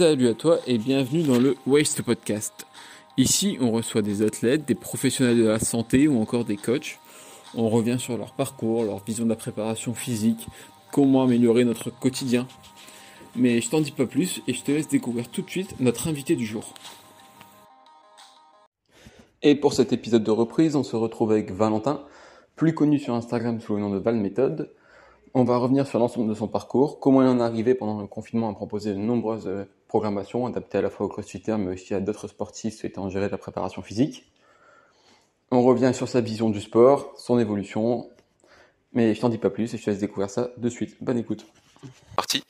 Salut à toi et bienvenue dans le Waste Podcast. Ici, on reçoit des athlètes, des professionnels de la santé ou encore des coachs. On revient sur leur parcours, leur vision de la préparation physique, comment améliorer notre quotidien. Mais je t'en dis pas plus et je te laisse découvrir tout de suite notre invité du jour. Et pour cet épisode de reprise, on se retrouve avec Valentin, plus connu sur Instagram sous le nom de Val Méthode. On va revenir sur l'ensemble de son parcours, comment il en est arrivé pendant le confinement à proposer de nombreuses euh, programmations adaptées à la fois aux crossfitters mais aussi à d'autres sportifs souhaitant gérer la préparation physique. On revient sur sa vision du sport, son évolution, mais je t'en dis pas plus et je te laisse découvrir ça de suite. Bonne écoute. Parti.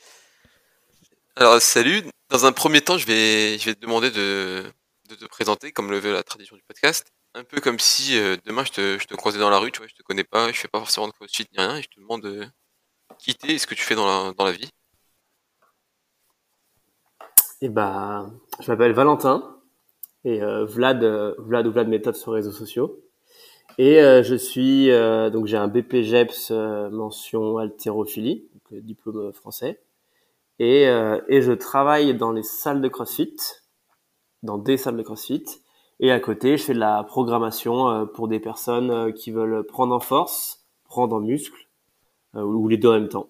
Alors salut, dans un premier temps je vais, je vais te demander de, de te présenter comme le veut la tradition du podcast. Un peu comme si euh, demain je te, je te croisais dans la rue, tu vois, je te connais pas, je fais pas forcément de crossfit ni rien et je te demande de quitter ce que tu fais dans la, dans la vie. Et bah, je m'appelle Valentin et euh, Vlad, euh, Vlad ou Vlad méthode sur les réseaux sociaux. Et euh, je suis donc j'ai un BPGEPS mention haltérophilie, diplôme français. Et, et je travaille dans les salles de CrossFit, dans des salles de CrossFit. Et à côté, je fais de la programmation pour des personnes qui veulent prendre en force, prendre en muscle, ou les deux en même temps.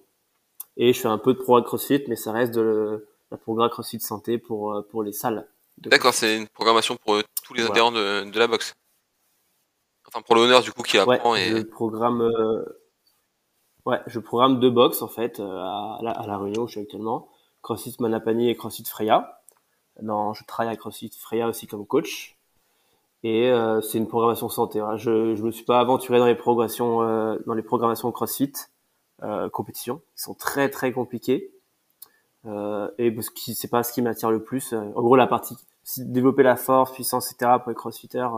Et je fais un peu de programme CrossFit, mais ça reste de la programme CrossFit santé pour euh, pour les salles. D'accord, c'est une programmation pour euh, tous les Voilà. adhérents de, de la boxe. Enfin pour l'honneur du coup qui Ouais, apprend je et programme, euh, ouais, je programme deux box en fait euh, à, la, à la Réunion où je suis actuellement, CrossFit Manapani et CrossFit Freya. Non, je travaille à CrossFit Freya aussi comme coach. Et euh, c'est une programmation santé. voilà. Je je me suis pas aventuré dans les progressions euh, dans les programmations CrossFit euh, compétition. Ils sont très très compliqués. Euh, et parce que c'est pas ce qui m'attire le plus. Euh, En gros, la partie développer la force, puissance, etc. pour les crossfitters,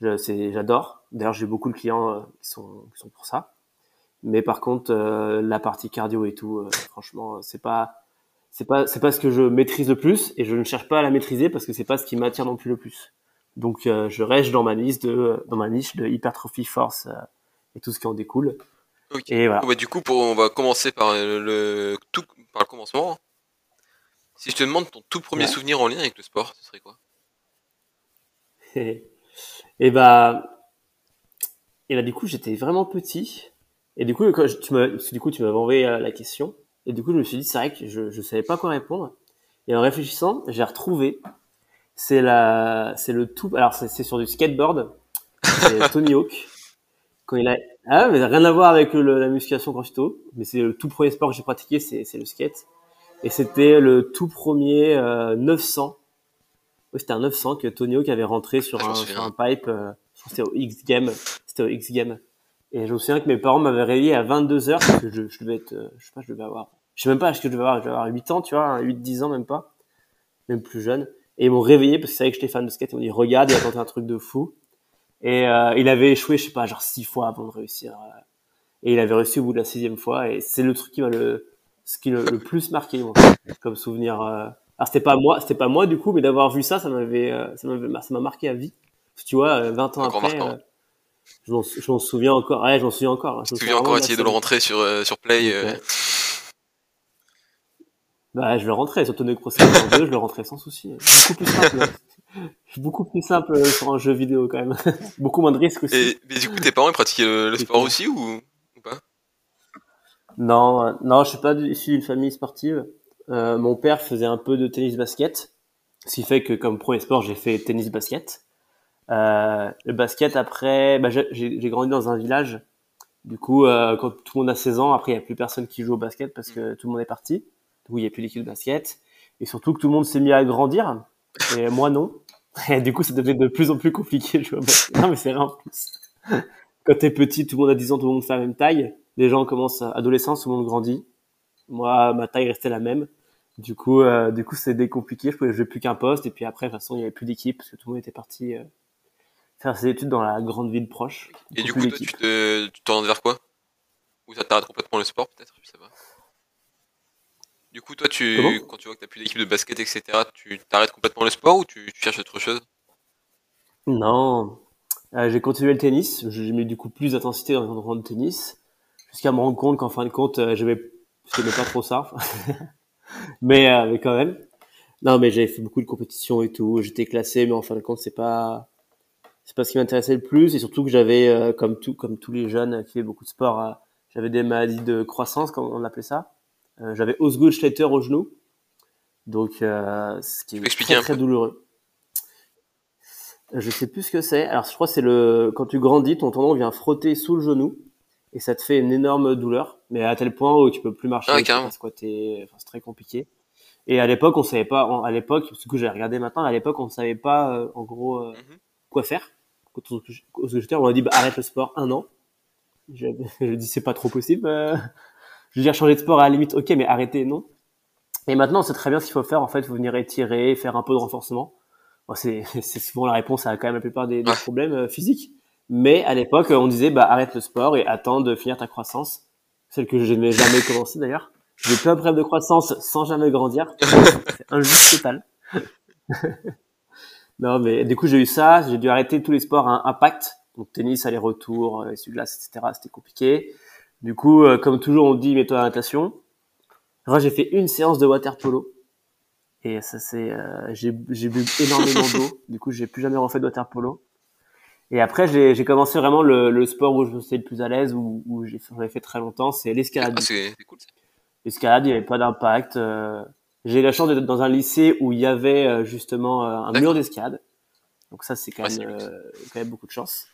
j'adore. D'ailleurs, j'ai beaucoup de clients qui sont qui sont pour ça. Mais par contre, la partie cardio et tout, franchement, c'est pas c'est pas c'est pas ce que je maîtrise le plus et je ne cherche pas à la maîtriser parce que c'est pas ce qui m'attire non plus le plus. Donc, je reste dans ma de dans ma niche de hypertrophie force et tout ce qui en découle. Ok. Et voilà. Bon, bah, du coup pour, on va commencer par le tout par le commencement. Si je te demande ton tout premier Ouais. souvenir en lien avec le sport, ce serait quoi? Et bah, et là du coup j'étais vraiment petit et du coup quand je- tu que du coup tu m'avais envoyé euh, la question et du coup je me suis dit c'est vrai que je je savais pas quoi répondre et en réfléchissant j'ai retrouvé c'est la c'est le tout alors c'est sur du skateboard c'est Tony Hawk quand il a ah mais rien à voir avec le- la musculation crossfito mais c'est le tout premier sport que j'ai pratiqué c'est c'est le skate et c'était le tout premier euh, 900 oui, c'était un 900 que Tony Hawk avait rentré sur, Ah, un, sur un pipe. Euh, que c'était au X Game. C'était au X Game. Et je me souviens que mes parents m'avaient réveillé à 22 heures parce que je, je devais être, euh, je sais pas, je devais avoir, je sais même pas ce que je devais avoir, je devais avoir 8 ans, tu vois, 8, 10 ans même pas, même plus jeune. Et ils m'ont réveillé parce qu'ils savaient que j'étais fan de skate. Ils m'ont dit, regarde, il a tenté un truc de fou. Et euh, il avait échoué, je sais pas, genre 6 fois avant de réussir. euh. Et il avait réussi au bout de la sixième fois. Et c'est le truc qui m'a le, ce qui le, le plus marqué, moi, comme souvenir. Euh, alors c'était pas moi, c'était pas moi du coup, mais d'avoir vu ça, ça m'avait, euh, ça m'avait, ça m'a marqué à vie. Parce que tu vois, euh, 20 ans après, je m'en, je souviens encore. Ouais, je m'en souviens encore. Je Tu me souviens encore essayer de le rentrer sur, euh, sur Play Ouais. Bah, je le rentrais sur Tony Skater 2, je le rentrais sans souci. Beaucoup plus simple. Beaucoup plus simple euh, sur un jeu vidéo quand même. Beaucoup moins de risques aussi. Et mais du coup tes parents ils pratiquaient le, le sport aussi ou, ou pas? Non, euh, non, je suis pas issu d'une famille sportive. Euh, mon père faisait un peu de tennis basket, ce qui fait que comme premier sport, j'ai fait tennis basket. Euh, le basket après, bah, j'ai grandi dans un village. Du coup, euh, quand tout le monde a 16 ans, après il y a plus personne qui joue au basket parce que tout le monde est parti. Coup, il y a plus d'équipe de basket. Et surtout que tout le monde s'est mis à grandir. Et moi non. Et du coup, ça devient de plus en plus compliqué de jouer au basket. Non, mais c'est vrai en plus. Quand t'es petit, tout le monde a 10 ans, tout le monde fait la même taille. Les gens commencent à adolescence, tout le monde grandit. Moi, ma taille restait la même. Du coup, euh, du coup, c'était compliqué. Je pouvais jouer plus qu'un poste. Et puis après, de toute façon, il y avait plus d'équipe parce que tout le monde était parti euh, faire ses études dans la grande ville proche. Et du coup toi tu te tu vers quoi? Ou ça t'arrête complètement le sport peut-être? Je sais pas. Du coup toi tu Comment? quand tu vois que t'as plus d'équipe de basket etc tu t'arrêtes complètement le sport ou tu, tu cherches autre chose? Non. Euh, j'ai continué le tennis. J'ai mis du coup plus d'intensité dans l'entraînement de tennis. Jusqu'à me rendre compte qu'en fin de compte, euh, j'aimais, j'aimais pas trop ça. mais, euh, mais quand même. Non, mais j'avais fait beaucoup de compétitions et tout. J'étais classé, mais en fin de compte, c'est pas, c'est pas ce qui m'intéressait le plus. Et surtout que j'avais, euh, comme tout, comme tous les jeunes qui font beaucoup de sport, euh, j'avais des maladies de croissance, comme on appelait ça. Euh, j'avais Osgood-Schletter au genou. Donc, ce qui est très, très douloureux. Je sais plus ce que c'est. Alors, je crois que c'est le, quand tu grandis, ton tendon vient frotter sous le genou et ça te fait une énorme douleur, mais à tel point où tu peux plus marcher, ah, c'est très compliqué. Et à l'époque, on savait pas, à l'époque, ce que j'ai regardé maintenant, à l'époque, on savait pas, euh, en gros, euh, mhm. quoi faire. Quand on, on a dit, bah, arrête le sport un an. Je, je dis, c'est pas trop possible. Euh. Je veux dire, changer de sport à la limite, ok, mais arrêter, non. Et maintenant, on sait très bien ce qu'il faut faire. En fait, il faut venir étirer, faire un peu de renforcement. Bon, c'est souvent la réponse à quand même la plupart des, des problèmes physiques. Mais à l'époque, on disait, bah, arrête le sport et attends de finir ta croissance. Celle que je n'ai jamais commencé d'ailleurs. J'ai plein de problèmes de croissance sans jamais grandir. C'est injuste total. non, mais du coup, j'ai eu ça. J'ai dû arrêter tous les sports à impact. Donc, tennis, aller-retour, euh, essuie glace, etc. C'était compliqué. Du coup, euh, comme toujours, on dit, mets-toi à la natation. Moi, j'ai fait une séance de water polo. Et ça, c'est, euh, j'ai, j'ai bu énormément d'eau. Du coup, j'ai plus jamais refait de water polo. Et après, j'ai, commencé vraiment le, le, sport où je me sentais le plus à l'aise, où, où j'ai, fait très longtemps, c'est l'escalade. Ah, c'est, cool. L'escalade, il n'y avait pas d'impact. Euh, j'ai eu la chance d'être dans un lycée où il y avait euh, justement euh, un mur d'escalade. Donc ça, c'est quand, même, quand même beaucoup de chance.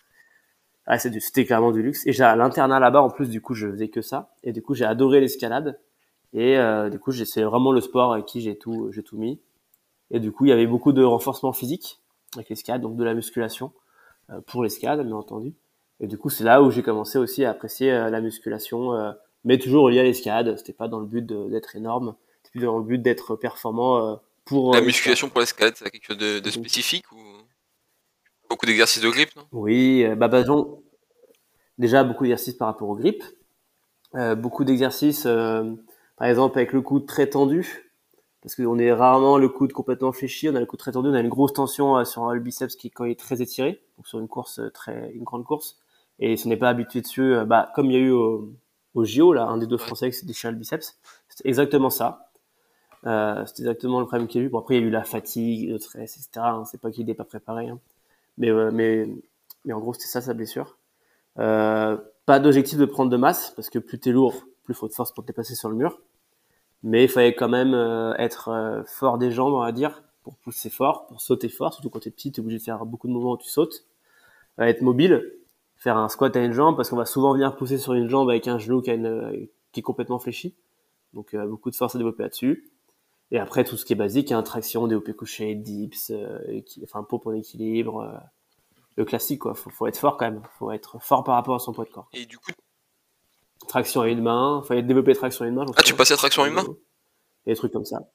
Ah, c'était clairement du luxe. Et j'ai l'internat là-bas, en plus, du coup, je faisais que ça. Et du coup, j'ai adoré l'escalade. Et du coup, c'est vraiment le sport avec qui j'ai tout, j'ai tout mis. Et du coup, il y avait beaucoup de renforcement physique avec l'escalade, donc de la musculation pour l'escalade, bien entendu. Et du coup, c'est là où j'ai commencé aussi à apprécier la musculation mais toujours lié à l'escalade. C'était pas dans le but d'être énorme, c'était dans le but d'être performant euh, pour. La euh, musculation pour l'escalade, c'est quelque chose de, spécifique ou beaucoup d'exercices de grippe, non? Oui, euh, bah, bah déjà beaucoup d'exercices par rapport au grip, beaucoup d'exercices, par exemple avec le coude très tendu, parce qu'on est rarement le coude complètement fléchi, on a le coude très tendu, on a une grosse tension sur le biceps qui quand il est très étiré, donc sur une course très, une grande course, et si on n'est pas habitué dessus, bah comme il y a eu au, au JO, là, un des deux Français qui s'est déchiré le biceps. C'est exactement ça. Euh, c'est exactement le problème qu'il y a eu. Bon, après, il y a eu la fatigue, le stress, etc. Hein, c'est pas qu'il n'était pas préparé. Hein. Mais, euh, mais, mais en gros, c'était ça sa blessure. Euh, pas d'objectif de prendre de masse, parce que plus t'es lourd, plus faut de force pour te dépasser sur le mur. Mais il fallait quand même euh, être fort des jambes, on va dire, pour pousser fort, pour sauter fort. Surtout quand t'es petit, t'es obligé de faire beaucoup de mouvements où tu sautes. être mobile, faire un squat à une jambe parce qu'on va souvent venir pousser sur une jambe avec un genou qui, a une, qui est complètement fléchi. Donc euh, beaucoup de force à développer là-dessus. Et après tout ce qui est basique, hein, traction, développé couché, dips, euh, enfin pompe en équilibre, euh, le classique quoi. Faut, faut être fort quand même. Faut être fort par rapport à son poids de corps. Et du coup, traction à une main. Faut développer traction à une main. Ah tu passes à traction à une main? Et des trucs comme ça.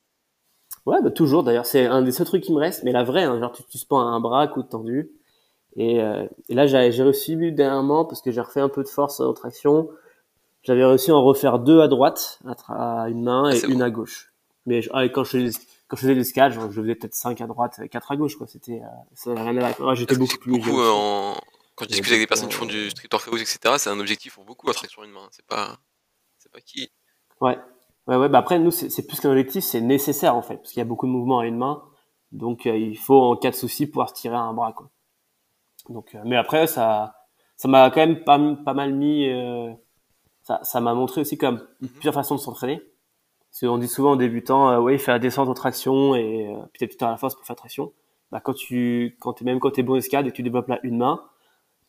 Ouais, bah toujours d'ailleurs. C'est un des seuls trucs qui me reste. Mais la vraie, hein, genre tu, tu spends un bras, coude tendu et, euh, et là, j'ai réussi dernièrement parce que j'ai refait un peu de force en traction. J'avais réussi à en refaire deux à droite, à, une main ah, et une à gauche. Mais ah, quand je quand je faisais l'escalade, je faisais peut-être cinq à droite, quatre à gauche, quoi. C'était, euh, ça rien à voir. J'étais beaucoup plus. Beaucoup, euh, en... Quand je discute avec des personnes qui font du street workout, etc., c'est un objectif pour beaucoup à traction une main. C'est pas, c'est pas qui. Ouais. Ouais, ouais. Bah après, nous, c'est plus qu'un objectif, c'est nécessaire, en fait. Parce qu'il y a beaucoup de mouvements à une main. Donc, il faut, en cas de souci, pouvoir tirer un bras, quoi. Donc, euh, mais après, ça, ça m'a quand même pas, pas mal mis. Euh, ça, ça m'a montré aussi comme mhm. plusieurs façons de s'entraîner. Qu'on dit souvent en débutant, euh, oui, faire la descente en traction et euh, peut-être plus à la force pour faire traction. Bah, quand tu, quand es, même quand t'es bon escade et que tu développes là une main,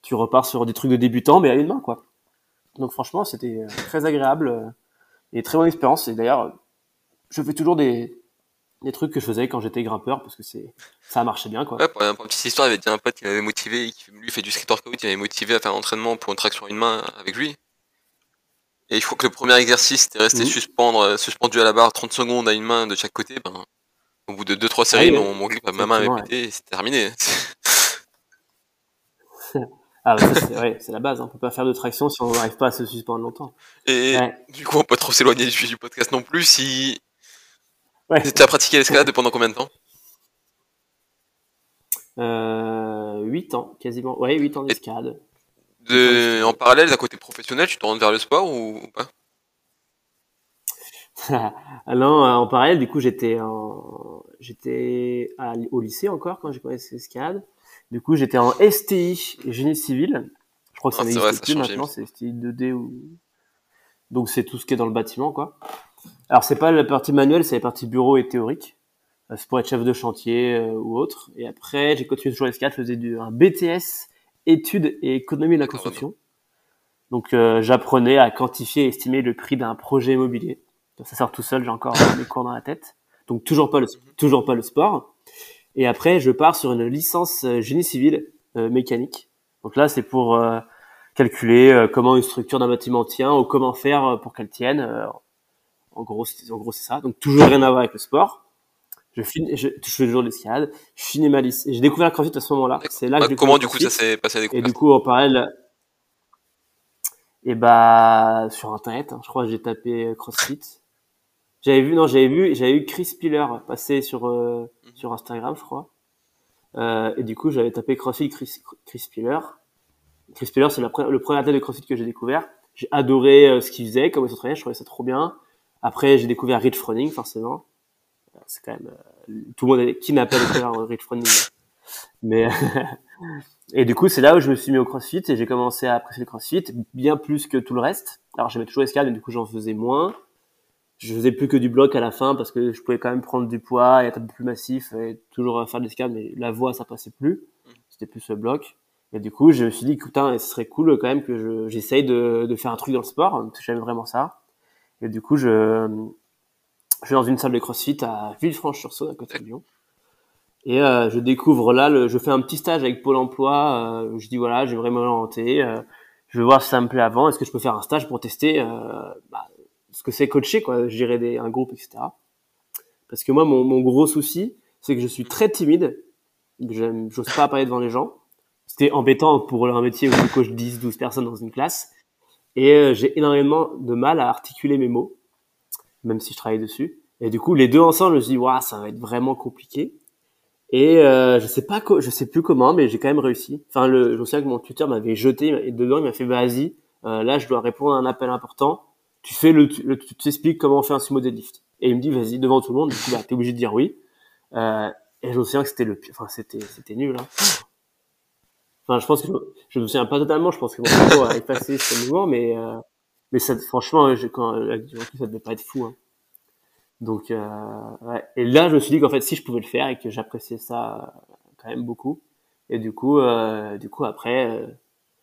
tu repars sur des trucs de débutant, mais à une main, quoi. Donc franchement, c'était très agréable et très bonne expérience. Et d'ailleurs, je fais toujours des, des trucs que je faisais quand j'étais grimpeur parce que c'est ça marchait bien quoi. Ouais, pour, une petite histoire, il y avait un pote qui m'avait motivé, qui lui fait du street workout, il m'avait motivé à faire un entraînement pour une traction une main avec lui. Et il faut que le premier exercice c'était rester mhm. suspendre, euh, suspendu à la barre 30 secondes à une main de chaque côté. Ben, au bout de 2-3 séries, ah mon, mon grip ma main avait pété et c'est terminé. ah bah c'est ouais, la base, hein. on peut pas faire de traction si on n'arrive pas à se suspendre longtemps. Et du coup on peut trop s'éloigner du, du podcast non plus si Ouais. Tu as pratiqué l'escalade pendant combien de temps? Euh, 8 ans, quasiment. Ouais, 8 ans d'escalade. De... En parallèle, d'un côté professionnel, tu te rends vers le sport ou, pas? Non, en parallèle, du coup, j'étais en... j'étais au lycée encore quand j'ai commencé l'escalade. Du coup, j'étais en STI, génie civil. Je crois que ça Ah, n'existe plus maintenant, c'est STI 2D ou... Donc c'est tout ce qui est dans le bâtiment, quoi. Alors c'est pas la partie manuelle, c'est la partie bureau et théorique. Euh, C'est pour être chef de chantier euh, ou autre. Et après, j'ai continué toujours l'escalade, je faisais du, un BTS, études et économie de la construction. Donc euh, j'apprenais à quantifier et estimer le prix d'un projet immobilier. Ça sort tout seul, j'ai encore mes cours dans la tête. Donc toujours pas le toujours pas le sport. Et après je pars sur une licence euh, génie civil euh, mécanique. Donc là c'est pour euh, calculer euh, comment une structure d'un bâtiment tient ou comment faire euh, pour qu'elle tienne. En gros en gros c'est ça. Donc toujours rien à voir avec le sport. Je finis je, je fais toujours de l'escalade. Je finis ma licence. J'ai découvert le CrossFit à ce moment-là. C'est là que Bah, j'ai comment du coup ça s'est passé à Et découvrir du coup, en parallèle, et bah sur internet, hein, je crois que j'ai tapé euh, CrossFit. J'avais vu, non, j'avais vu, j'avais eu Chris Piller passer sur euh, sur Instagram, je crois. Euh, et du coup, j'avais tapé CrossFit Chris, Chris Piller. Chris Piller, c'est pre- le premier athlète de CrossFit que j'ai découvert. J'ai adoré euh, ce qu'il faisait, comment il s'entraînait, je trouvais ça trop bien. Après, j'ai découvert Rich Froning, forcément. Euh, C'est quand même euh, tout le monde qui n'a pas découvert euh, Rich Froning. Mais et du coup, c'est là où je me suis mis au CrossFit et j'ai commencé à apprécier le CrossFit bien plus que tout le reste. Alors, j'aimais toujours l'escalade, mais du coup, j'en faisais moins. Je faisais plus que du bloc à la fin parce que je pouvais quand même prendre du poids et être un peu plus massif et toujours faire de l'escalade, mais la voix, ça passait plus. C'était plus le bloc. Et du coup, je me suis dit, putain, ce serait cool quand même que je- j'essaye de, de faire un truc dans le sport, parce que j'aime vraiment ça. Et du coup, je, je vais dans une salle de CrossFit à Villefranche-sur-Saône, à côté de Lyon. Et euh, je découvre là, le, je fais un petit stage avec Pôle Emploi. euh, je dis voilà, j'aimerais m'orienter. Euh, je veux voir si ça me plaît avant. Est-ce que je peux faire un stage pour tester euh, bah, ce que c'est coacher, quoi, gérer des, un groupe, etc. Parce que moi, mon, mon gros souci, c'est que je suis très timide. J'ose pas parler devant les gens. C'était embêtant pour un métier où je coach 10, 12 personnes dans une classe. Et euh, j'ai énormément de mal à articuler mes mots, même si je travaille dessus. Et du coup, les deux ensemble, je me dit, waouh, ça va être vraiment compliqué. Et euh, je sais pas, je sais plus comment, mais j'ai quand même réussi. Enfin, le, je me souviens que mon tuteur m'avait jeté et dedans il m'a fait vas-y, euh, là je dois répondre à un appel important. Tu fais le, le tu t'expliques comment on fait un sumo deadlift. Et il me dit vas-y devant tout le monde. Du coup, bah t'es obligé de dire oui. Euh, et je me souviens que c'était le, enfin c'était c'était nul. Hein. Enfin, je pense que je, je me souviens pas totalement. Je pense que mon cerveau a effacé ce mouvement, mais euh, mais ça, franchement, je, quand recul, ça devait pas être fou. Hein. Donc, euh, ouais. Et là, je me suis dit qu'en fait, si je pouvais le faire et que j'appréciais ça euh, quand même beaucoup. Et du coup, euh, du coup, après, euh,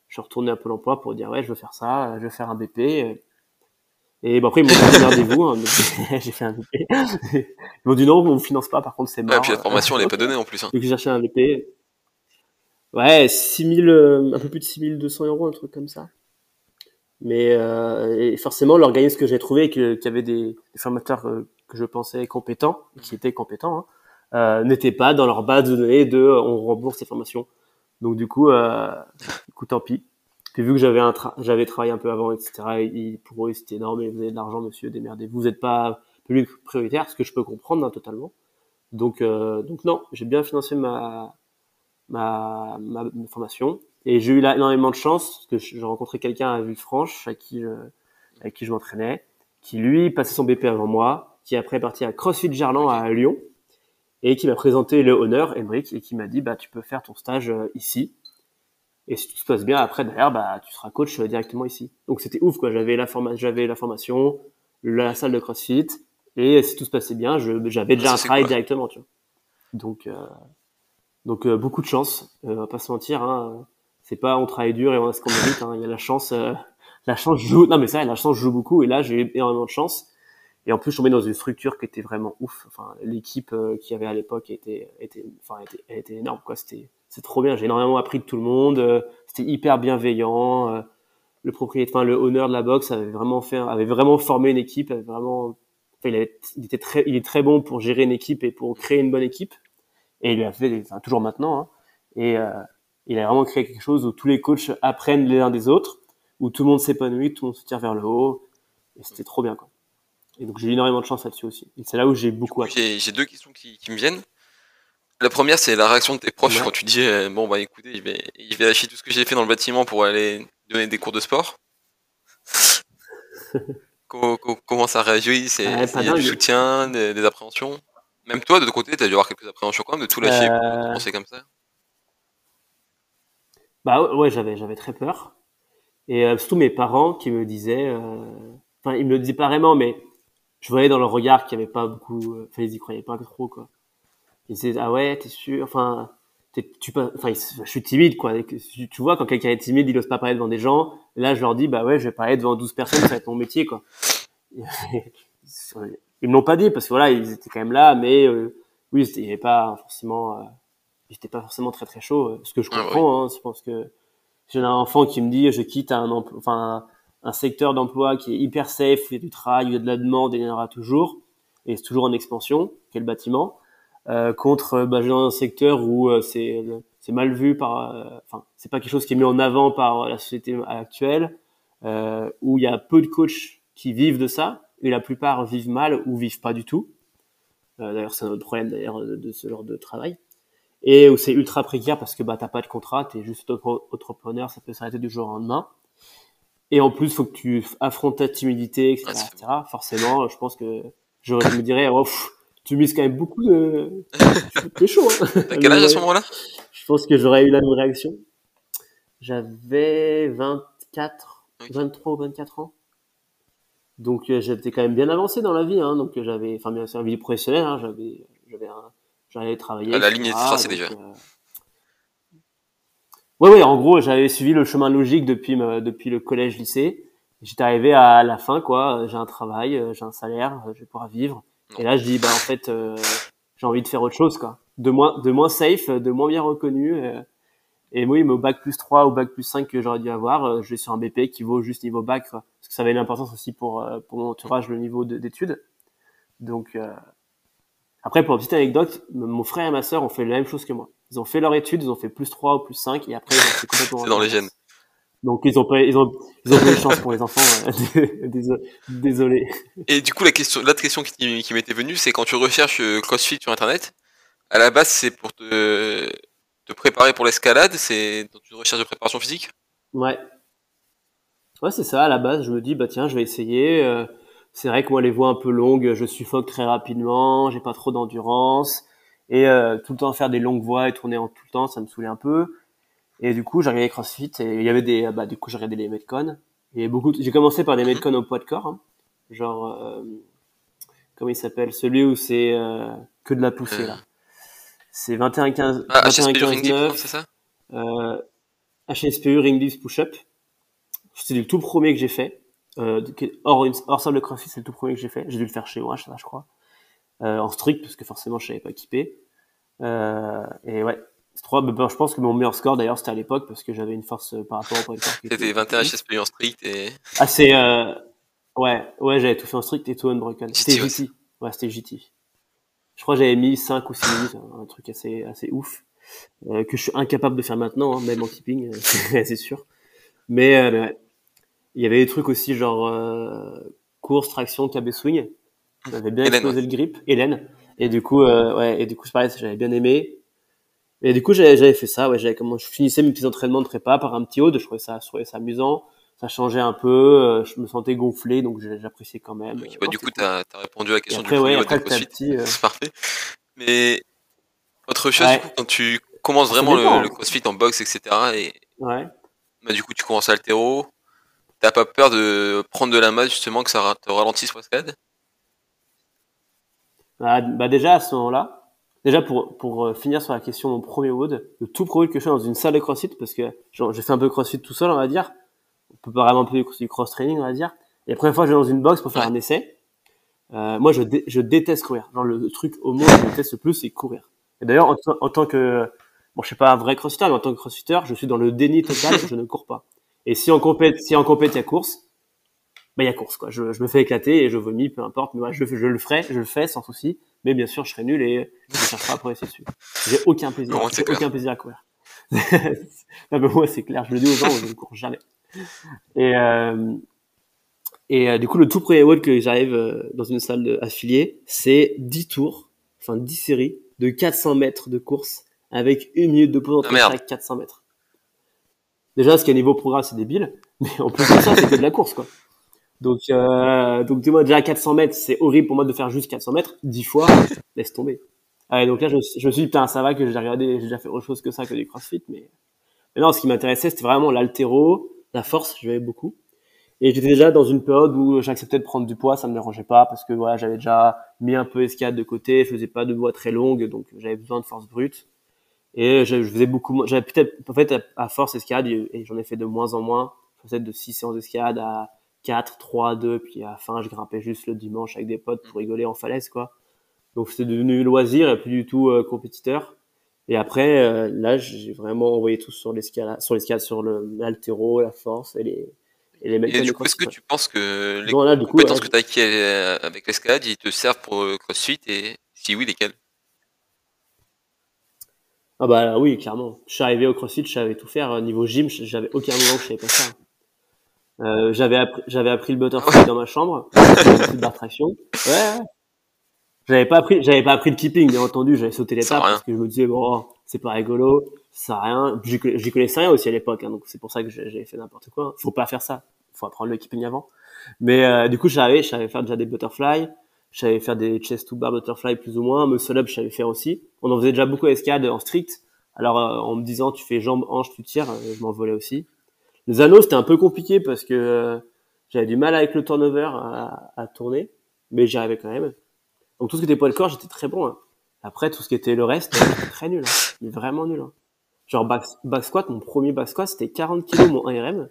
je suis retourné à Pôle emploi pour dire, ouais, je veux faire ça, euh, je veux faire un BP. euh. Et bon, après, ils m'ont dit, regardez-vous, hein, j'ai fait un BP. ils m'ont dit, non, on ne finance pas, par contre, c'est mort. Ouais, puis la formation, elle est pas donnée en plus. Hein. Donc, j'ai cherché un BP. Ouais, 6000, euh, un peu plus de 6200 euros, un truc comme ça. Mais euh, et forcément, l'organisme que j'ai trouvé, que, qui avait des, des formateurs euh, que je pensais compétents, et qui étaient compétents, hein, euh, n'étaient pas dans leur base de données de on rembourse les formations. Donc du coup, euh, du coup tant pis. Puis vu que j'avais un tra- j'avais travaillé un peu avant, etc. ils- pour eux, c'était énorme. Et vous avez de l'argent, monsieur, démerdez-vous. Vous n'êtes pas public prioritaire, ce que je peux comprendre hein, totalement. Donc euh, donc non, j'ai bien financé ma ma, ma, ma formation. Et j'ai eu là énormément de chance, parce que j'ai rencontré quelqu'un à Villefranche, à qui je, avec qui je m'entraînais, qui lui passait son BP avant moi, qui après est parti à CrossFit Gerland à Lyon, et qui m'a présenté le honneur, Emric, et qui m'a dit, bah, tu peux faire ton stage euh, ici. Et si tout se passe bien, après, derrière, bah, tu seras coach euh, directement ici. Donc c'était ouf, quoi. J'avais la, forma j'avais la formation, la salle de CrossFit, et si tout se passait bien, je- j'avais déjà un travail directement, tu vois. Donc, euh, donc euh, beaucoup de chance, euh, on va pas se mentir. Hein. C'est pas on travaille dur et on a ce qu'on mérite. Hein. Il y a la chance, euh, la chance joue. Non mais ça, la chance joue beaucoup. Et là, j'ai énormément de chance. Et en plus, je tombé dans une structure qui était vraiment ouf. Enfin, l'équipe euh, qu'il y avait à l'époque était, était, enfin, était, était énorme. Quoi, c'était, c'est trop bien. J'ai énormément appris de tout le monde. euh, c'était hyper bienveillant. euh, le propriétaire, enfin, le honneur de la boxe avait vraiment fait, avait vraiment formé une équipe. Avait vraiment, enfin, il, avait- il était très, il est très bon pour gérer une équipe et pour créer une bonne équipe. Et il lui a fait, enfin, toujours maintenant. Hein, et euh, il a vraiment créé quelque chose où tous les coachs apprennent les uns des autres, où tout le monde s'épanouit, tout le monde se tire vers le haut. Et c'était trop bien, quoi. Et donc j'ai eu énormément de chance là-dessus aussi. Et c'est là où j'ai beaucoup appris. J'ai j'ai deux questions qui, qui me viennent. La première, c'est la réaction de tes proches Ouais. quand tu dis euh, bon bah écoutez, je vais, je vais lâcher tout ce que j'ai fait dans le bâtiment pour aller donner des cours de sport. Co- co- comment ça réagit? C'est Ouais, c'est- pas il y a du soutien, des, des appréhensions? Même toi, de ton côté, t'as dû avoir quelques appréhensions quand même de tout lâcher pour Euh. commencer comme ça. Bah ouais, j'avais j'avais très peur. Et euh, surtout mes parents qui me disaient, euh, enfin ils me le disaient pas vraiment, mais je voyais dans leur regard qu'il y avait pas beaucoup, euh, enfin ils y croyaient pas trop quoi. Ils disaient ah ouais t'es sûr, enfin tu pas, enfin je suis timide quoi. Tu vois quand quelqu'un est timide, il ose pas parler devant des gens. Là je leur dis bah ouais je vais parler devant 12 personnes, ça va être mon métier quoi. ils me l'ont pas dit parce que voilà ils étaient quand même là, mais euh, oui il y avait pas forcément, euh, j'étais pas forcément très très chaud, euh, ce que je Ah comprends. hein, je pense que j'ai un enfant qui me dit je quitte un emploi, enfin un secteur d'emploi qui est hyper safe, où il y a du travail, où il y a de la demande, et il y en aura toujours, et c'est toujours en expansion, quel bâtiment, euh, contre euh, bah, je vais dans un secteur où euh, c'est c'est mal vu par, euh, enfin c'est pas quelque chose qui est mis en avant par la société actuelle, euh, où il y a peu de coachs qui vivent de ça, et la plupart vivent mal ou vivent pas du tout. Euh, d'ailleurs c'est un autre problème d'ailleurs de, de ce genre de travail et où c'est ultra précaire parce que bah t'as pas de contrat, t'es juste entrepreneur, ça peut s'arrêter du jour au lendemain. Et en plus, faut que tu affrontes ta timidité, etc. Ah, etc. Forcément, je pense que je, me dirais, oh, pff, tu mises quand même beaucoup de, c'est chaud. Hein. T'as quel âge à ce moment-là? Je pense que j'aurais eu la même réaction. J'avais 24, Ok. 23 ou 24 ans. Donc euh, j'étais quand même bien avancé dans la vie, hein. donc j'avais, enfin bien sûr, la vie professionnelle, hein, j'avais, j'avais, un- j'allais travailler. Ah, la ligne était tracée déjà. euh, Ouais, ouais, en gros, j'avais suivi le chemin logique depuis me- depuis le collège, lycée. J'étais arrivé à la fin, quoi. J'ai un travail, euh, j'ai un salaire, euh, je vais pouvoir vivre. Et là, je dis, bah en fait, euh, j'ai envie de faire autre chose, quoi. De moins, de moins safe, de moins bien reconnu. euh, et oui, mais au bac plus 3 ou bac plus 5 que j'aurais dû avoir, euh, je vais sur un BP qui vaut juste niveau bac, quoi. Parce que ça avait une importance aussi pour, pour mon entourage, le niveau de- d'études. Donc, euh, après, pour une petite anecdote, mon frère et ma sœur ont fait la même chose que moi. Ils ont fait leur étude, ils ont fait plus 3 ou plus 5, et après, ils ont fait complètement C'est dans les gènes. Donc, ils ont pas, ils ont, ils ont de chance pour les enfants. euh, désolé. Et du coup, la question, l'autre question qui, qui m'était venue, c'est quand tu recherches euh, CrossFit sur Internet, à la base, c'est pour te, te préparer pour l'escalade, c'est dans une recherche de préparation physique? Ouais. Ouais, c'est ça. À la base, je me dis, bah tiens, je vais essayer. euh, c'est vrai que moi, les voies un peu longues, je suffoque très rapidement, j'ai pas trop d'endurance. Et euh, tout le temps faire des longues voies et tourner en tout le temps, ça me saoulait un peu. Et du coup, j'ai regardé CrossFit et il y avait des, bah du coup, j'ai regardé les Metcon. Et beaucoup, j'ai commencé par des. Metcon au poids de corps, hein. genre, euh, comment il s'appelle, celui où c'est euh, que de la poussée là. C'est 21 15 Ah, 21 HSP 15 Ring Deep, non, 9. c'est ça? Euh, HSPU Ring Lifts Push-Up. C'était le tout premier que j'ai fait. Euh, hors, hors salle de CrossFit, c'est le tout premier que j'ai fait. J'ai dû le faire chez moi, ça, je crois. Euh, en strict, parce que forcément, je savais pas équipé. Euh, et ouais. C'est trois, ben, je pense que mon meilleur score, d'ailleurs, c'était à l'époque, parce que j'avais une force euh, par rapport au poids de corps C'était était- 21 HSP en strict et Ah, c'est, euh, ouais, ouais, j'avais tout fait en strict et tout unbroken. C'était JT, ouais. JT. Ouais, c'était JT. Je crois que j'avais mis 5 ou 6 minutes, un truc assez, assez ouf, euh, que je suis incapable de faire maintenant, hein, même en keeping, c'est sûr. Mais, euh, mais ouais. Il y avait des trucs aussi, genre, euh, course, traction, KB swing. J'avais bien Hélène, explosé le grip. Hélène. Et du coup, euh, ouais, et du coup, c'est pareil, j'avais bien aimé. Et du coup, j'avais, j'avais fait ça, ouais, j'avais, comment, je finissais mes petits entraînements de prépa par un petit haut, je trouvais ça, je trouvais ça amusant. Ça changeait un peu, euh, je me sentais gonflé, donc j'appréciais quand même. Bah, du coup, cool. t'as as répondu à la question après, du ouais, après, petit euh, C'est parfait. Mais autre chose, Ouais. du coup, quand tu commences vraiment le CrossFit en boxe, etc., et ouais. bah, du coup, tu commences à altéro, t'as pas peur de prendre de la masse, justement, que ça te ralentisse pour l'escalade Bah, bah, déjà, à ce moment-là, déjà pour, pour euh, finir sur la question mon premier WOD, le tout premier que je fais dans une salle de CrossFit, parce que j'ai fait un peu de CrossFit tout seul, on va dire. On peut pas vraiment appeler du cross-training, on va dire. Et la première fois, je vais dans une box pour faire Ouais. un essai. Euh, moi, je, dé- je déteste courir. Genre, le truc au monde que je déteste le plus, c'est courir. Et d'ailleurs, en, tant- en tant que, bon, je suis pas un vrai crossfitter, mais en tant que crossfitter, je suis dans le déni total, je ne cours pas. Et si en compète, si en compète, il y a course, bah, il y a course, quoi. Je, je me fais éclater et je vomis, peu importe. Mais ouais, je, je le ferai, je le fais sans souci. Mais bien sûr, je serai nul et je ne cherche pas à progresser dessus. J'ai aucun plaisir, Non, clair. aucun plaisir à courir. non, mais moi, c'est clair. Je le dis aux gens, je ne cours jamais. Et, euh, et euh, du coup, le tout premier wall que j'arrive euh, dans une salle de, affiliée, c'est 10 tours, enfin 10 séries de 400 mètres de course avec une minute de pause entre Ah, chaque 400 mètres. Déjà, ce qui est niveau programme, c'est débile, mais en plus de ça, c'est que de la course, quoi. Donc, euh, donc dis-moi déjà 400 mètres, c'est horrible pour moi de faire juste 400 mètres, 10 fois, laisse tomber. Ah, donc là, je, je me suis dit, putain, ça va que j'ai regardé, j'ai déjà fait autre chose que ça, que du crossfit, mais, mais non, ce qui m'intéressait, c'était vraiment l'altéro, la force, je vais beaucoup. Et j'étais déjà dans une période où j'acceptais de prendre du poids, ça me dérangeait pas, parce que voilà, j'avais déjà mis un peu escalade de côté, je faisais pas de voix très longue, donc j'avais besoin de force brute. Et je, je faisais beaucoup, j'avais peut-être, en fait, à force escalade, et j'en ai fait de moins en moins, faisais de 6 séances d'escalade à 4, 3, 2, puis à la fin, je grimpais juste le dimanche avec des potes pour rigoler en falaise, quoi. Donc c'était devenu loisir et plus du tout euh, compétiteur. Et après, euh, là, j'ai vraiment envoyé tout sur l'escalade, sur l'escalade, sur l'altéro, la force et les, et les mecs. Et du coup, est-ce que tu penses que les compétences que tu as acquises euh, avec l'escalade, ils te servent pour CrossFit et si oui, lesquelles? Ah bah oui, clairement. Je suis arrivé au CrossFit, je savais tout faire. Niveau gym, j'avais aucun moment où je savais pas ça. Euh, j'avais appris, j'avais appris le butterfly dans ma chambre, barre traction. Ouais, ouais. J'avais pas appris, j'avais pas appris le keeping, bien entendu, j'avais sauté l'étape parce que je me disais bon, c'est pas rigolo, ça sert à rien. J'y connaissais rien aussi à l'époque, hein, donc c'est pour ça que j'avais fait n'importe quoi. Faut pas faire ça, faut apprendre le keeping avant. Mais euh, du coup, j'avais, je savais faire déjà des butterfly, je savais faire des chest to bar butterfly plus ou moins, muscle up, je savais faire aussi. On en faisait déjà beaucoup à escalade en strict. Alors euh, en me disant tu fais jambes, hanches, tu tires, je m'envolais aussi. Les anneaux, c'était un peu compliqué parce que euh, j'avais du mal avec le turnover à, à tourner, mais j'y arrivais quand même. Donc tout ce qui était poids de corps, j'étais très bon. Hein. Après, tout ce qui était le reste, très nul. Hein. Vraiment nul. Hein. Genre back, back, squat, mon premier back squat, c'était 40 kg mon 1RM.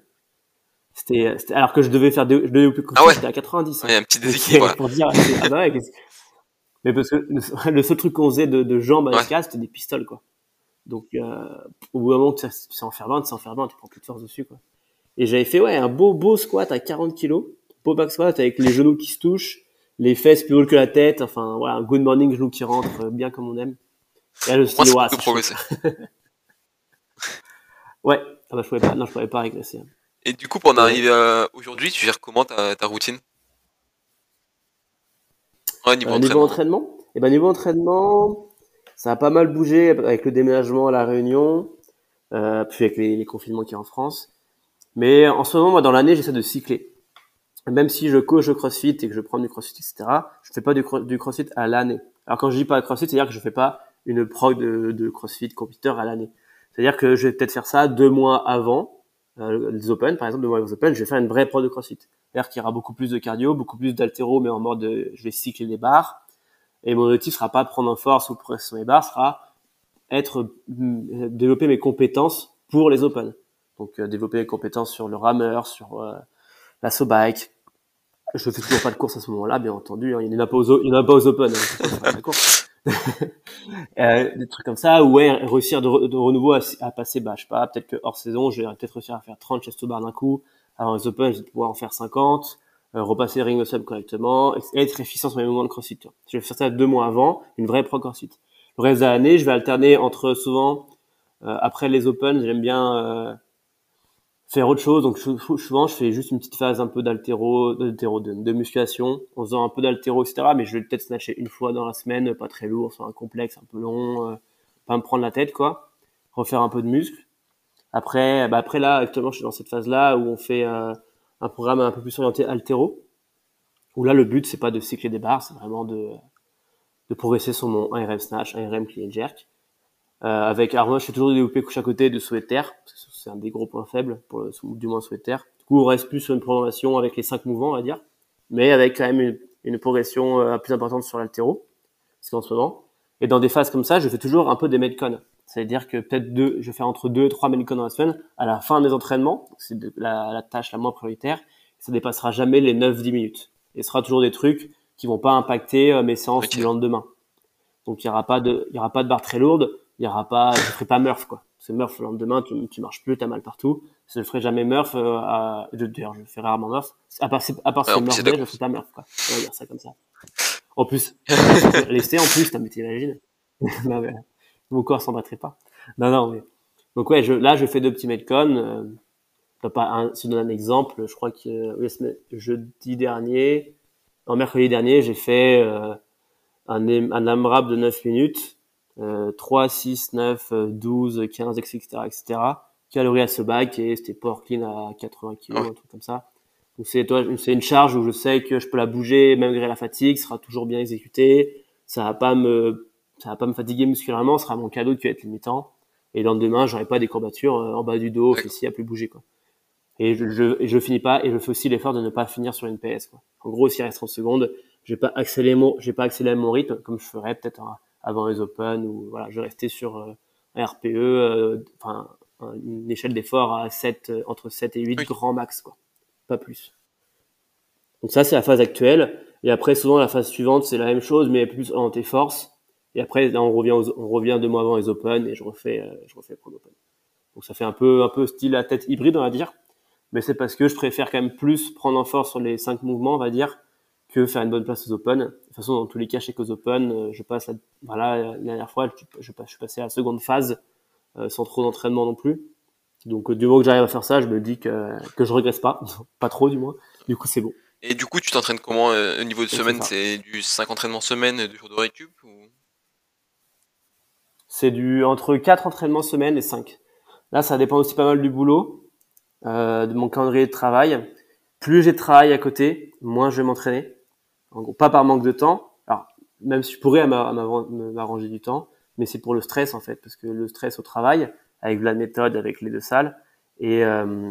C'était, alors que je devais faire, de, je devais plus ah ouais. j'étais à 90. Hein. Ouais, un petit déséquilibre. Pour dire, ah bah ouais, mais parce que le seul truc qu'on faisait de, de jambes à l'escalade, c'était des pistoles, quoi. Donc, euh, au bout d'un moment, tu sais en faire 20, tu sais en faire 20, tu prends plus de force dessus, quoi. Et j'avais fait, ouais, un beau, beau squat à 40 kilos. Beau back squat avec les genoux qui se touchent, les fesses plus haut que la tête. Enfin, voilà, un good morning genou qui rentre euh, bien comme on aime. Et là, je me suis dit, ouais, ouais, ah bah, je pouvais pas, non, je pouvais pas régresser. Et du coup, pour en arriver à aujourd'hui, tu gères comment ta, ta routine? Ouais, niveau, euh, entraînement. niveau entraînement. Eh ben, niveau entraînement, ça a pas mal bougé avec le déménagement à La Réunion, euh, puis avec les, confinements qui y a en France. Mais en ce moment, moi, dans l'année, j'essaie de cycler. Même si je coach au CrossFit et que je prends du CrossFit, etc., je fais pas du, CrossFit à l'année. Alors quand je dis pas CrossFit, c'est-à-dire que je fais pas une prog de, CrossFit compétiteur à l'année. C'est-à-dire que je vais peut-être faire ça deux mois avant euh, les Open, par exemple, avant les Open, je vais faire une vraie prog de CrossFit. C'est-à-dire qu'il y aura beaucoup plus de cardio, beaucoup plus d'altéro, mais en mode de, je vais cycler les barres, et mon objectif sera pas de prendre en force ou presser mes barres, sera être développer mes compétences pour les Open. Donc euh, développer mes compétences sur le rameur, sur euh, la bike. Je fais toujours pas de course à ce moment-là, bien entendu. Hein. Il n'y en a pas aux, il y en a pas aux Open. Hein. euh, des trucs comme ça, ou ouais, réussir de, de renouveau à, à, passer, bah, je sais pas, peut-être que hors saison, je vais peut-être réussir à faire 30 chest bar d'un coup. Avant les Open, je vais pouvoir en faire 50 euh, repasser ring muscle correctement, et être efficient sur mes mouvements de crossfit. Je vais faire ça deux mois avant, une vraie pro crossfit. Le reste de l'année, je vais alterner entre souvent, euh, après les open, j'aime bien euh, faire autre chose. Donc souvent, je fais juste une petite phase un peu d'altéro, de, de, musculation, en faisant un peu d'altéro, etc. Mais je vais peut-être snatcher une fois dans la semaine, pas très lourd, sur un complexe un peu long, euh, pas me prendre la tête, quoi. Refaire un peu de muscle. Après, bah après là, actuellement, je suis dans cette phase-là où on fait un programme un peu plus orienté altéro, où là le but c'est pas de cycler des barres, c'est vraiment de, de progresser sur mon 1RM snatch, 1RM clean jerk. Euh, avec alors moi je suis toujours développé couche à côté de souhait terre, parce que c'est un des gros points faibles, pour le, du moins souhait terre. Du coup on reste plus sur une prolongation avec les cinq mouvements on va dire, mais avec quand même une, une progression euh, plus importante sur l'altéro, ce qu'en ce moment. Et dans des phases comme ça, je fais toujours un peu des metcon. C'est-à-dire que peut-être deux, je fais entre deux et trois Medicon dans la semaine. À la fin des entraînements, c'est la, la, tâche la moins prioritaire, ça dépassera jamais les 9-10 minutes. Et ce sera toujours des trucs qui vont pas impacter euh, mes séances du lendemain. Donc il y aura pas de, il y aura pas de barre très lourde, il y aura pas, je ferai pas Murph quoi. C'est Murph le lendemain, tu, tu marches plus, t'as mal partout. Je ne ferai jamais Murph. Euh, à, d'ailleurs, je fais rarement Murph. À part, à part ouais, Murph, je fais pas Murph quoi. On va dire ça comme ça. En plus, laisser en plus, t'as t'imagines mon corps s'en battrait pas. Non, non, mais donc ouais, je, là je fais deux petits metcon. Euh, pas un, si je donne un exemple, je crois que euh, jeudi dernier, en mercredi dernier, j'ai fait euh, un, un AMRAP de 9 minutes, euh, 3, 6, 9, 12, 15, etc., etc. Calories à ce bac et c'était power clean à 80 kg, un truc comme ça. Donc c'est toi, c'est une charge où je sais que je peux la bouger malgré la fatigue, sera toujours bien exécutée, ça va pas me, ça va pas me fatiguer musculairement, ce sera mon cadeau qui va être limitant. Et le lendemain, j'aurai pas des courbatures euh, en bas du dos, fessiers à plus bouger quoi. Et je, je, et je finis pas, et je fais aussi l'effort de ne pas finir sur une PS quoi. En gros, s'il reste 30 secondes, j'ai pas accéléré mon, j'ai pas accéléré mon rythme comme je ferais peut-être avant les Open ou voilà, je restais sur euh, un RPE, euh, enfin une échelle d'effort à 7, entre 7 et 8 grand max quoi pas plus. Donc ça, c'est la phase actuelle. Et après, souvent, la phase suivante, c'est la même chose, mais plus en tes forces. Et après, là, on revient, on revient deux mois avant les Open et je refais, euh, je refais Pro Open. Donc ça fait un peu, un peu style à tête hybride, on va dire. Mais c'est parce que je préfère quand même plus prendre en force sur les cinq mouvements, on va dire, que faire une bonne place aux Open. De toute façon, dans tous les cas, chez qu'aux Open, euh, je passe, la, voilà, la dernière fois, je, je, je suis passé à la seconde phase, euh, sans trop d'entraînement non plus. Donc du moment que j'arrive à faire ça, je me dis que, que je regresse pas, pas trop du moins. Du coup, c'est bon. Et du coup, tu t'entraînes comment euh, au niveau de semaine? C'est du 5 entraînements semaine, 2 jours de récup ou... C'est du entre 4 entraînements semaine et 5. Là, ça dépend aussi pas mal du boulot, euh, de mon calendrier de travail. Plus j'ai de travail à côté, moins je vais m'entraîner. En gros, pas par manque de temps. Alors, même si je pourrais m'arranger du temps, mais c'est pour le stress en fait, parce que le stress au travail, avec la méthode, avec les deux salles. Et euh,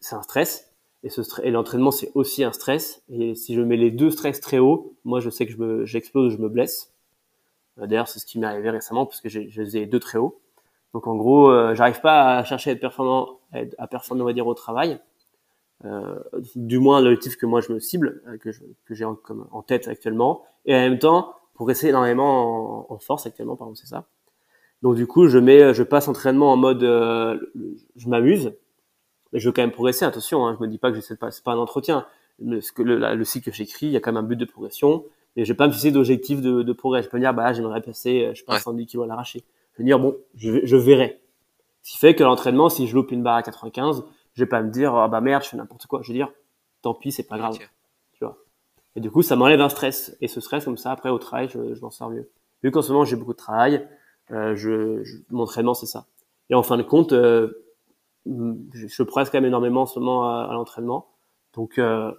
c'est un stress. Et, ce et l'entraînement, c'est aussi un stress. Et si je mets les deux stress très haut, moi, je sais que je j'explose, je me blesse. Euh, d'ailleurs, c'est ce qui m'est arrivé récemment parce que j'ai, je faisais les deux très haut. Donc, en gros, euh, j'arrive pas à chercher à être performant, à, à performer, on va dire, au travail. Euh, du moins l'objectif que moi je me cible, euh, que, j'ai en, comme, en tête actuellement. Et en même temps, pour rester énormément en, en force actuellement, par exemple, c'est ça donc du coup, je mets, je passe entraînement en mode, euh, je m'amuse, mais je veux quand même progresser. Attention, hein, je me dis pas que c'est pas, c'est pas un entretien. Le, ce que le, le cycle que j'écris, il y a quand même un but de progression. Et je vais pas me fixer d'objectif de, de, progrès. Je peux me dire, bah, j'aimerais passer, je passe ouais. 110 kg à l'arraché. Je vais dire, bon, je, je verrai. Ce qui fait que l'entraînement, si je loupe une barre à 95, je vais pas me dire, ah bah merde, je fais n'importe quoi. Je vais dire, tant pis, c'est pas grave. Okay. Tu vois. Et du coup, ça m'enlève un stress. Et ce stress, comme ça, après, au travail, je, je m'en sors mieux. Vu qu'en ce moment, j'ai beaucoup de travail, euh, je, je, mon entraînement, c'est ça. Et en fin de compte, euh, je, je progresse quand même énormément en ce moment à, à l'entraînement. Donc, euh,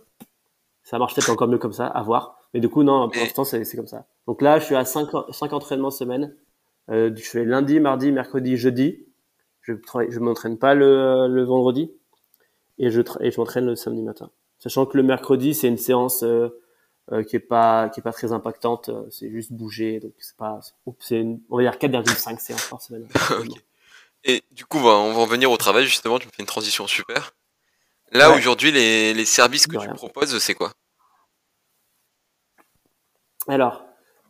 ça marche peut-être encore mieux comme ça, à voir. Mais du coup, non, pour l'instant, c'est comme ça. Donc là, je suis à 5, 5 entraînements semaine. Euh, je fais lundi, mardi, mercredi, jeudi. Je travaille, je m'entraîne pas le, le vendredi et je, et je m'entraîne le samedi matin. Sachant que le mercredi, c'est une séance euh, euh, qui est pas qui est pas très impactante. Euh, c'est juste bouger, donc c'est pas. C'est on va dire 4,5 séances par semaine. okay. Et du coup, on va en venir au travail justement. Tu me fais une transition super. Là ouais. aujourd'hui, les, les services que tu proposes, c'est quoi? Alors,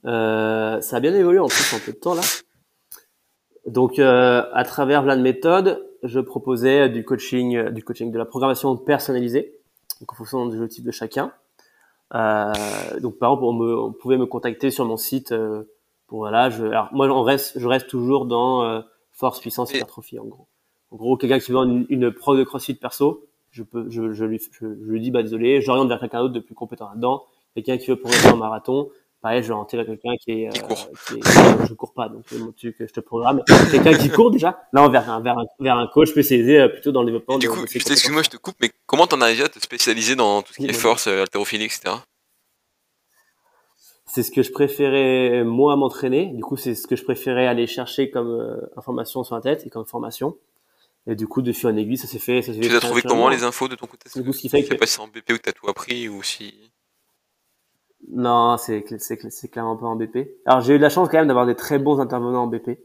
euh, ça a bien évolué en plus en peu de temps là. Donc, à travers plein de méthodes, je proposais du coaching, euh, du coaching, de la programmation personnalisée, donc en fonction des objectifs de chacun. Euh, donc, par exemple, on, me, on, pouvait me contacter sur mon site euh, pour voilà. Je, alors moi, on reste, je reste toujours dans euh, force, puissance, hypertrophie en gros. En gros, quelqu'un qui veut une, une pro de CrossFit perso, je peux, je, je lui, je, je lui dis bah désolé, j'oriente vers quelqu'un d'autre de plus compétent là-dedans. Quelqu'un qui veut progresser en marathon, pareil, je vais orienter vers quelqu'un qui est, court. Euh, qui est, je cours pas, donc tu que je te programme. quelqu'un qui court déjà, non vers un, vers un, vers un coach spécialisé euh, plutôt dans le développement. Et du coup, excuse-moi, je te coupe, mais comment t'en arrives à te spécialiser dans tout ce qui est force, euh, haltérophilie, etc. C'est ce que je préférais moi m'entraîner. Du coup, c'est ce que je préférais aller chercher comme euh, information sur la tête et comme formation. Et du coup, de fil en aiguille, ça s'est fait. Ça tu as trouvé comment les infos de ton côté? Du coup, ce qui fait que. pas si c'est en BP ou t'as tout appris ou si. Non, c'est clairement pas en BP. Alors j'ai eu la chance quand même d'avoir des très bons intervenants en BP.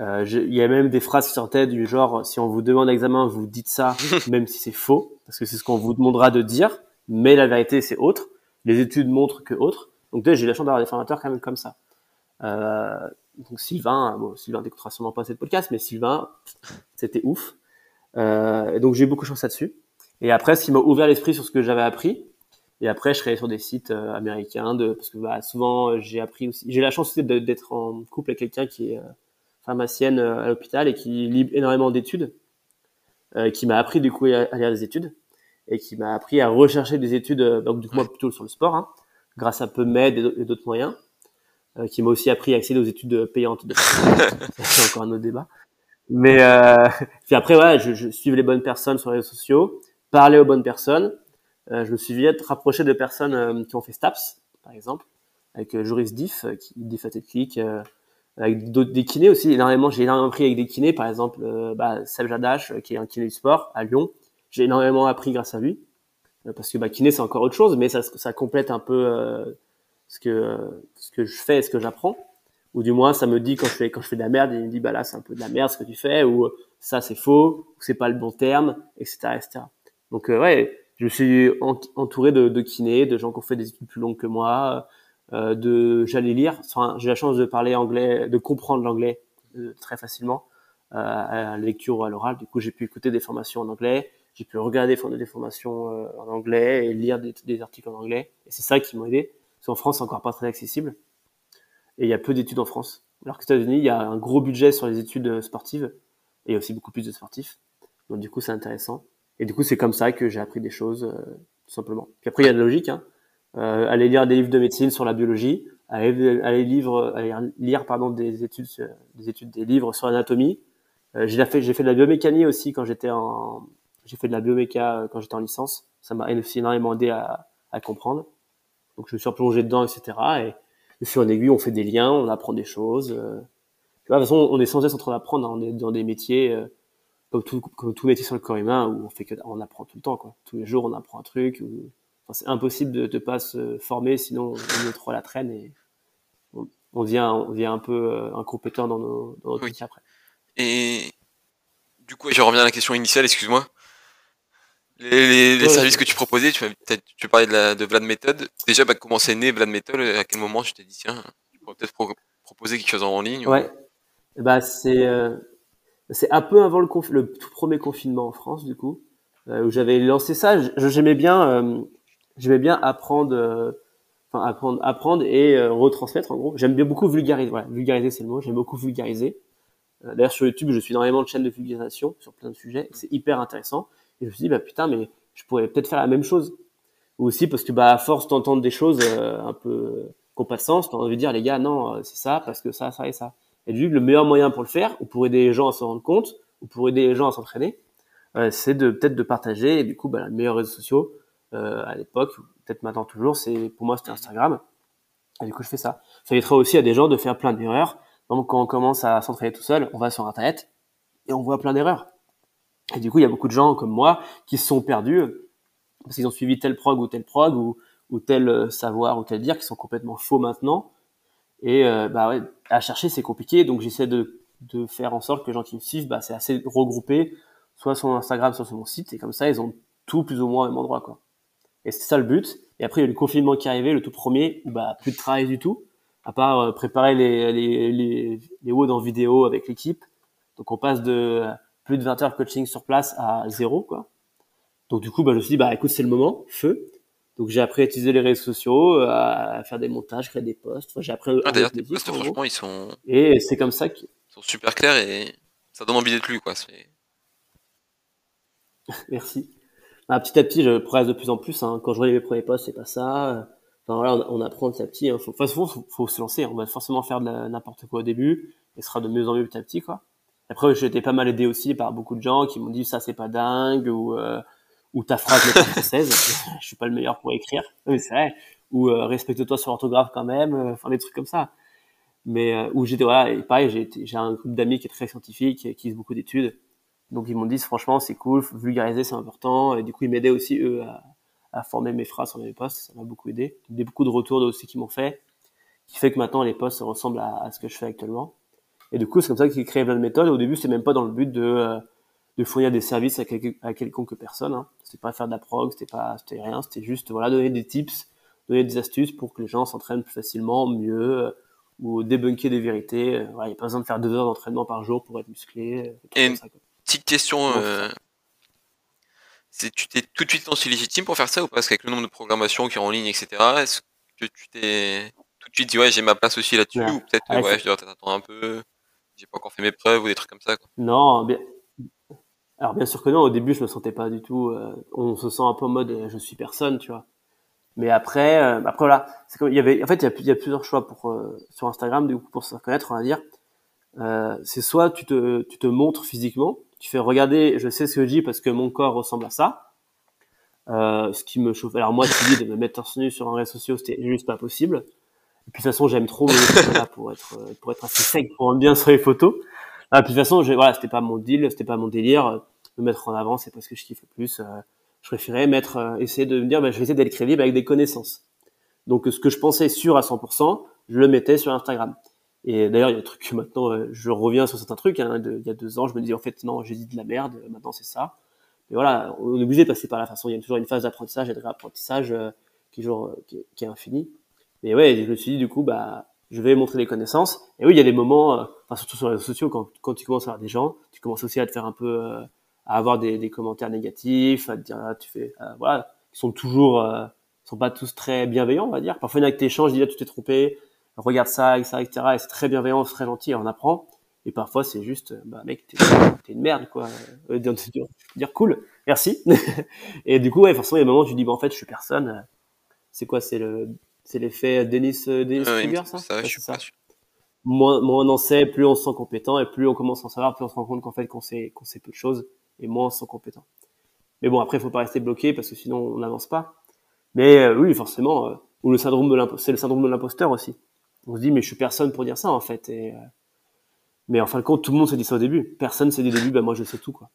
Euh, il y a même des phrases qui sortaient du genre si on vous demande examen, vous dites ça, même si c'est faux, parce que c'est ce qu'on vous demandera de dire, mais la vérité c'est autre. Les études montrent que autre. Donc j'ai eu la chance d'avoir des formateurs quand même comme ça. Euh, donc Sylvain, bon Sylvain n'écoutera sûrement pas cette podcast, mais Sylvain, c'était ouf. Euh, donc j'ai eu beaucoup de chance là-dessus. Et après, ce qui m'a ouvert l'esprit sur ce que j'avais appris, et après, je serais sur des sites euh, américains, de, parce que bah, souvent, euh, j'ai appris aussi. J'ai la chance aussi d'être en couple avec quelqu'un qui est euh, pharmacienne à l'hôpital et qui lit énormément d'études, euh, qui m'a appris du coup à, lire des études et qui m'a appris à rechercher des études, donc du coup moi plutôt sur le sport, hein, grâce à PubMed et d'autres moyens, euh, qui m'a aussi appris à accéder aux études payantes. C'est encore un autre débat. Mais euh, puis après, ouais, je, je suivais les bonnes personnes sur les réseaux sociaux, parler aux bonnes personnes je me suis vite rapproché de personnes qui ont fait STAPS, par exemple, avec Joris Diff, qui Diff Athletic, avec d'autres des kinés aussi. Énormément, j'ai énormément appris avec des kinés, par exemple, bah, qui est un kiné du sport à Lyon. J'ai énormément appris grâce à lui, parce que bah, kiné c'est encore autre chose, mais ça, ça complète un peu ce que ce que je fais et ce que j'apprends ou du moins ça me dit quand je fais quand je fais de la merde il me dit bah là c'est un peu de la merde ce que tu fais ou ça c'est faux ou c'est pas le bon terme etc etc donc euh, ouais je suis entouré de, kinés de gens qui ont fait des études plus longues que moi euh, de j'allais lire. Enfin, j'ai la chance de parler anglais de comprendre l'anglais euh, très facilement euh, à la lecture ou à l'oral. Du coup j'ai pu écouter des formations en anglais. J'ai pu regarder des formations en anglais et lire des, des articles en anglais. Et c'est ça qui m'a aidé. Parce qu'en France c'est encore pas très accessible. Et il y a peu d'études en France. Alors qu'aux États-Unis, il y a un gros budget sur les études euh, sportives. Et aussi beaucoup plus de sportifs. Donc du coup, c'est intéressant. Et du coup, c'est comme ça que j'ai appris des choses, euh, tout simplement. Puis après, il y a de la logique. Hein. Euh, aller lire des livres de médecine sur la biologie, aller, aller, livre, aller lire pardon des études, des études, des livres sur l'anatomie. Euh, j'ai fait, fait de la biomécanie aussi quand j'étais en, j'ai fait de la bioméca euh, quand j'étais en licence. Ça m'a énormément aidé à, à comprendre. Donc je me suis replongé dedans, etc. Et de fur et aiguille, on fait des liens, on apprend des choses. Euh. Tu de toute façon, on est sans cesse en train d'apprendre. On est dans des métiers euh, comme tout, comme tout métier sur le corps humain où on fait que, on apprend tout le temps, quoi. Tous les jours, on apprend un truc. Enfin, c'est impossible de ne pas se former, sinon on est trop à la traîne et on, on devient, on devient un peu euh, incompétent dans nos, dans notre métier après. Et du coup, je reviens à la question initiale, excuse-moi. Les, les, services que tu proposais, tu, tu parlais de, la, de Vlad Method. Déjà, bah, comment c'est né Vlad Method? À quel moment tu t'es dit, tiens, tu pourrais peut-être proposer quelque chose en ligne Ouais, bah, c'est euh, c'est un peu avant le, le tout premier confinement en France, du coup, euh, où j'avais lancé ça. J'aimais bien, euh, j'aimais bien apprendre, euh, apprendre, apprendre et retransmettre en gros. J'aime bien beaucoup vulgariser. Voilà, vulgariser c'est le mot. J'aime beaucoup vulgariser. D'ailleurs, sur YouTube, je suis énormément de chaînes de vulgarisation sur plein de sujets. C'est hyper intéressant. Et je me suis dit, bah putain, mais je pourrais peut-être faire la même chose. Ou aussi parce que, bah, à force d'entendre des choses un peu qui n'ont pas envie de dire, les gars, non, c'est ça, parce que ça, ça et ça. Et du coup, le meilleur moyen pour le faire, ou pour aider les gens à se rendre compte, ou pour aider les gens à s'entraîner, euh, c'est de peut-être de partager. Et du coup, bah, les meilleurs réseaux sociaux euh, à l'époque, peut-être maintenant toujours, c'est pour moi c'était Instagram. Et du coup, je fais ça. Ça éviterait aussi à des gens de faire plein d'erreurs. Donc, quand on commence à s'entraîner tout seul, on va sur Internet et on voit plein d'erreurs. Et du coup, il y a beaucoup de gens comme moi qui se sont perdus parce qu'ils ont suivi tel prog ou tel prog ou, ou tel euh, savoir ou tel dire qui sont complètement faux maintenant. Et euh, bah ouais, à chercher c'est compliqué, donc j'essaie de, de faire en sorte que les gens qui me suivent, bah, c'est assez regroupé, soit sur Instagram, soit sur mon site, et comme ça ils ont tout plus ou moins au même endroit quoi. Et c'est ça le but. Et après il y a le confinement qui est arrivé, le tout premier, où bah plus de travail du tout, à part euh, préparer les les les, les en vidéo avec l'équipe. Donc on passe de plus de 20 heures coaching sur place à zéro, quoi. Donc du coup, bah, je me suis dit, bah écoute, c'est le moment, feu. Donc j'ai appris à utiliser les réseaux sociaux, à faire des montages, créer des posts. Enfin, j'ai appris. Ah, d'ailleurs, tes posts, franchement, ils sont. Et c'est comme ça qu'ils sont super clairs et ça donne envie d'être lu, quoi. Merci. Bah, petit à petit, je progresse de plus en plus. Hein. Quand je voyais mes premiers posts, c'est pas ça. Enfin voilà, on, apprend petit à petit. Hein. Faut, enfin, faut, faut, se lancer. On va forcément faire de n'importe quoi au début, et ce sera de mieux en mieux petit à petit, quoi. Après, j'ai été pas mal aidé aussi par beaucoup de gens qui m'ont dit ça c'est pas dingue ou euh, ou ta phrase n'est pas française. je suis pas le meilleur pour écrire, mais c'est vrai. Ou euh, respecte-toi sur l'orthographe quand même. Euh, enfin des trucs comme ça. Mais euh, où j'étais voilà et pareil, j'ai un groupe d'amis qui est très scientifique, qui lisent beaucoup d'études. Donc ils m'ont dit franchement c'est cool, vulgariser c'est important. Et du coup ils m'aidaient aussi eux à, former mes phrases sur mes posts. Ça m'a beaucoup aidé. Des beaucoup de retours aussi qui m'ont fait, qui fait que maintenant les posts ressemblent à, ce que je fais actuellement. Et du coup, c'est comme ça qu'il crée plein de méthodes. Au début, c'est même pas dans le but de, fournir des services à, à quelconque personne. Hein. C'était pas faire de la prog, c'était pas, c'était rien. C'était juste, voilà, donner des tips, donner des astuces pour que les gens s'entraînent plus facilement, mieux, euh, ou débunker des vérités. Euh, voilà, il n'y a pas besoin de faire deux heures d'entraînement par jour pour être musclé. Et une petite question, euh, tu t'es tout de suite senti légitime pour faire ça ou pas? Parce qu'avec le nombre de programmations qui est en ligne, etc., est-ce que tu t'es tout de suite dit ouais j'ai ma place aussi là-dessus ou peut-être ouais, ouais je dois attendre un peu j'ai pas encore fait mes preuves ou des trucs comme ça. Quoi? Non, bien... alors bien sûr que non. Au début, je me sentais pas du tout. Euh, on se sent un peu en mode euh, je suis personne, tu vois. Mais après, euh, après voilà, c'est il y avait, en fait, il y a, plusieurs choix pour euh, sur Instagram, du coup, pour se reconnaître, on va dire. Euh, c'est soit tu te, tu te montres physiquement, tu fais regarder, je sais ce que je dis parce que mon corps ressemble à ça. Ce qui me chauffe. Alors moi, tu dis de me mettre torse nu sur un réseau social, c'était juste pas possible. Et puis de toute façon, j'aime trop pour être pour être assez sec, pour rendre bien sur les photos. Ah, de toute façon, voilà, c'était pas mon deal, c'était pas mon délire. Me mettre en avant, c'est pas ce que je kiffe le plus. Euh, je préférais mettre, euh, essayer de me dire, bah, je vais essayer d'être crédible avec des connaissances. Donc ce que je pensais sûr à 100%, je le mettais sur Instagram. Et d'ailleurs, il y a des trucs que maintenant, euh, je reviens sur certains trucs. Hein, il y a deux ans, je me disais en fait non, j'ai dit de la merde. Maintenant, c'est ça. Mais voilà, on est obligé de passer par la façon. Il y a toujours une phase d'apprentissage et de réapprentissage euh, qui, est toujours, qui, est, qui est infinie. Mais ouais, je me suis dit du coup, bah, je vais montrer des connaissances. Et oui, il y a des moments, euh, enfin, surtout sur les réseaux sociaux, quand, quand tu commences à avoir des gens, tu commences aussi à te faire un peu, à avoir des, des, commentaires négatifs, à te dire, ah, tu fais, voilà, qui sont toujours, sont pas tous très bienveillants, on va dire. Parfois, il y en a qui t'échangent, dis, ah, tu t'es trompé, regarde ça, etc., etc. Et c'est très bienveillant, c'est très gentil, on apprend. Et parfois, c'est juste, bah, mec, t'es, une merde, quoi. Euh, dire, dire, cool, merci. et du coup, ouais, forcément, il y a un moment où tu dis, bah, en fait, je suis personne. C'est quoi, c'est le, c'est l'effet Denis, euh, Denis ouais, ça? Ça, je suis pas sûr. Moins, moins on en sait, plus on se sent compétent, et plus on commence à en savoir, plus on se rend compte qu'en fait, qu'on sait, qu'on sait peu de choses, et moins on se sent compétent. Mais bon, après, il faut pas rester bloqué, parce que sinon, on n'avance pas. Mais euh, oui, forcément, euh, ou le syndrome de l'imposteur, c'est le syndrome de l'imposteur aussi. On se dit, mais je suis personne pour dire ça, en fait. Et, euh, mais en fin de compte, tout le monde se dit ça au début. Personne s'est dit au début, bah, moi, je sais tout, quoi.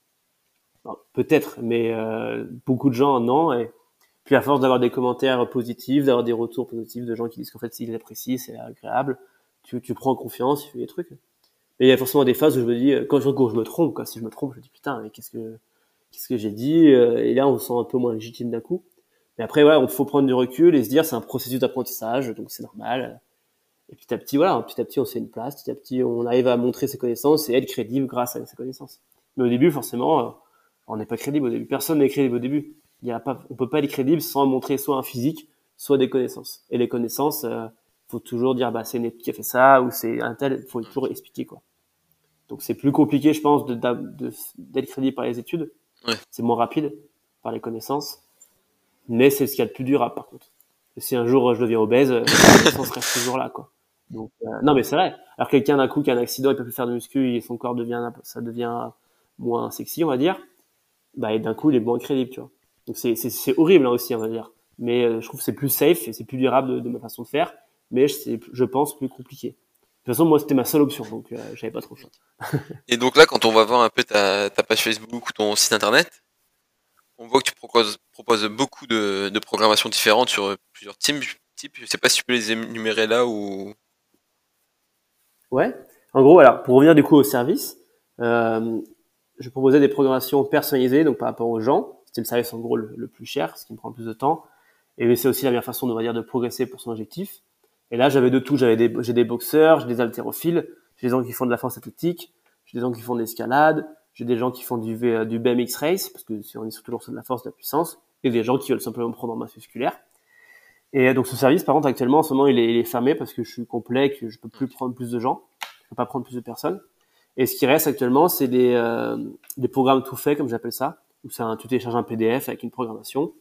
Peut-être, mais euh, beaucoup de gens, non. Et puis, à force d'avoir des commentaires positifs, d'avoir des retours positifs de gens qui disent qu'en fait, s'ils apprécient, c'est agréable, tu, tu prends confiance, tu fais des trucs. Et il y a forcément des phases où je me dis, quand je, quand je me trompe, quoi, si je me trompe, je me dis, putain, mais qu'est-ce que, qu'est-ce que j'ai dit? Et là, on se sent un peu moins légitime d'un coup. Mais après, voilà, il faut prendre du recul et se dire, c'est un processus d'apprentissage, donc c'est normal. Et petit à petit, voilà, petit à petit, on se fait une place, petit à petit, on arrive à montrer ses connaissances et être crédible grâce à ses connaissances. Mais au début, forcément, euh, on n'est pas crédible au début. Personne n'est crédible au début. Il y a pas, on peut pas être crédible sans montrer soit un physique, soit des connaissances. Et les connaissances, euh, faut toujours dire, bah, c'est une équipe qui a fait ça, ou c'est un tel, faut toujours expliquer, quoi. Donc c'est plus compliqué, je pense, d'être de, d'être crédible par les études. Ouais. C'est moins rapide par les connaissances. Mais c'est ce qu'il y a de plus dur, par contre. Et si un jour je deviens obèse, les connaissances restent toujours là, quoi. Donc, euh, non, mais c'est vrai. Alors quelqu'un d'un coup qui a un accident, il peut plus faire de muscu et son corps devient, ça devient moins sexy, on va dire. Bah, et d'un coup, il est moins crédible, tu vois. Donc c'est, horrible hein, aussi, on va dire. Mais euh, je trouve que c'est plus safe et c'est plus durable de, de, ma façon de faire. Mais c'est, je pense, plus compliqué. De toute façon, moi, c'était ma seule option, donc euh, j'avais pas trop le choix. et donc là, quand on va voir un peu ta, ta page Facebook ou ton site internet, on voit que tu proposes, proposes beaucoup de, de programmations différentes sur plusieurs types. types. Je sais pas si tu peux les énumérer là ou Ouais. En gros, alors pour revenir du coup au service, euh, je proposais des programmations personnalisées, donc par rapport aux gens. C'était le service en gros le, plus cher, ce qui me prend le plus de temps. Et c'est aussi la meilleure façon, on va dire, de progresser pour son objectif. Et là, j'avais de tout. J'avais des, j'ai des boxeurs, j'ai des haltérophiles, j'ai des gens qui font de la force athlétique, j'ai des gens qui font de l'escalade, j'ai des gens qui font du, du BMX race, parce que si on est surtout sur de la force, de la puissance, et des gens qui veulent simplement prendre en masse musculaire. Et donc ce service, par contre, actuellement, en ce moment, il est, fermé parce que je suis complet, que je peux plus prendre plus de gens, je peux pas prendre plus de personnes. Et ce qui reste actuellement, c'est des, euh, des programmes tout faits, comme j'appelle ça, où un, tu télécharges un PDF avec une programmation.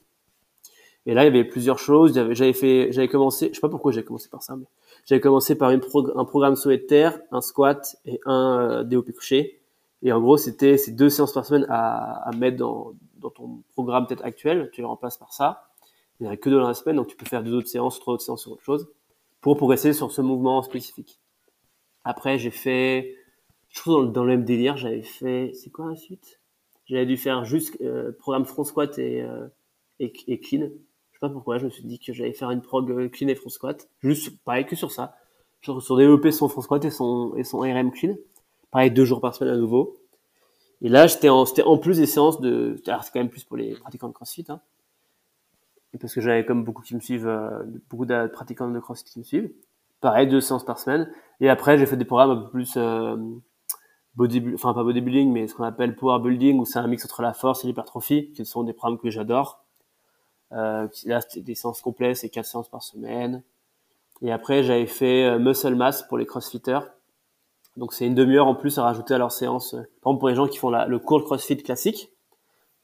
Et là, il y avait plusieurs choses. J'avais fait, j'avais commencé, je sais pas pourquoi j'ai commencé par ça, mais j'avais commencé par une un programme souhait de terre, un squat et un euh, DOP couché. Et en gros, c'était ces deux séances par semaine à, à mettre dans, dans ton programme peut-être actuel. Tu les remplaces par ça il n'y a que deux dans la semaine, donc tu peux faire deux autres séances, trois autres séances sur autre chose, pour progresser sur ce mouvement spécifique. Après, j'ai fait, je trouve dans, dans le même délire, j'avais fait, c'est quoi la suite? J'avais dû faire juste euh, programme front squat et, euh, et, et, clean. Je sais pas pourquoi, je me suis dit que j'allais faire une prog euh, clean et front squat, juste pareil que sur ça, sur, sur développer son front squat et son et son RM clean. Pareil deux jours par semaine à nouveau. Et là, j'étais en, c'était en plus des séances de, alors c'est quand même plus pour les pratiquants de CrossFit, hein, et parce que j'avais comme beaucoup qui me suivent, euh, beaucoup de pratiquants de CrossFit qui me suivent. Pareil, deux séances par semaine. Et après, j'ai fait des programmes un peu plus euh, bodybuilding, enfin pas bodybuilding, mais ce qu'on appelle power building, où c'est un mix entre la force et l'hypertrophie, qui sont des programmes que j'adore. Euh, là, c'était des séances complètes, c'est quatre séances par semaine. Et après, j'avais fait euh, muscle mass pour les crossfitters. Donc c'est une demi-heure en plus à rajouter à leur séance. Par exemple, pour les gens qui font le cours de crossfit classique,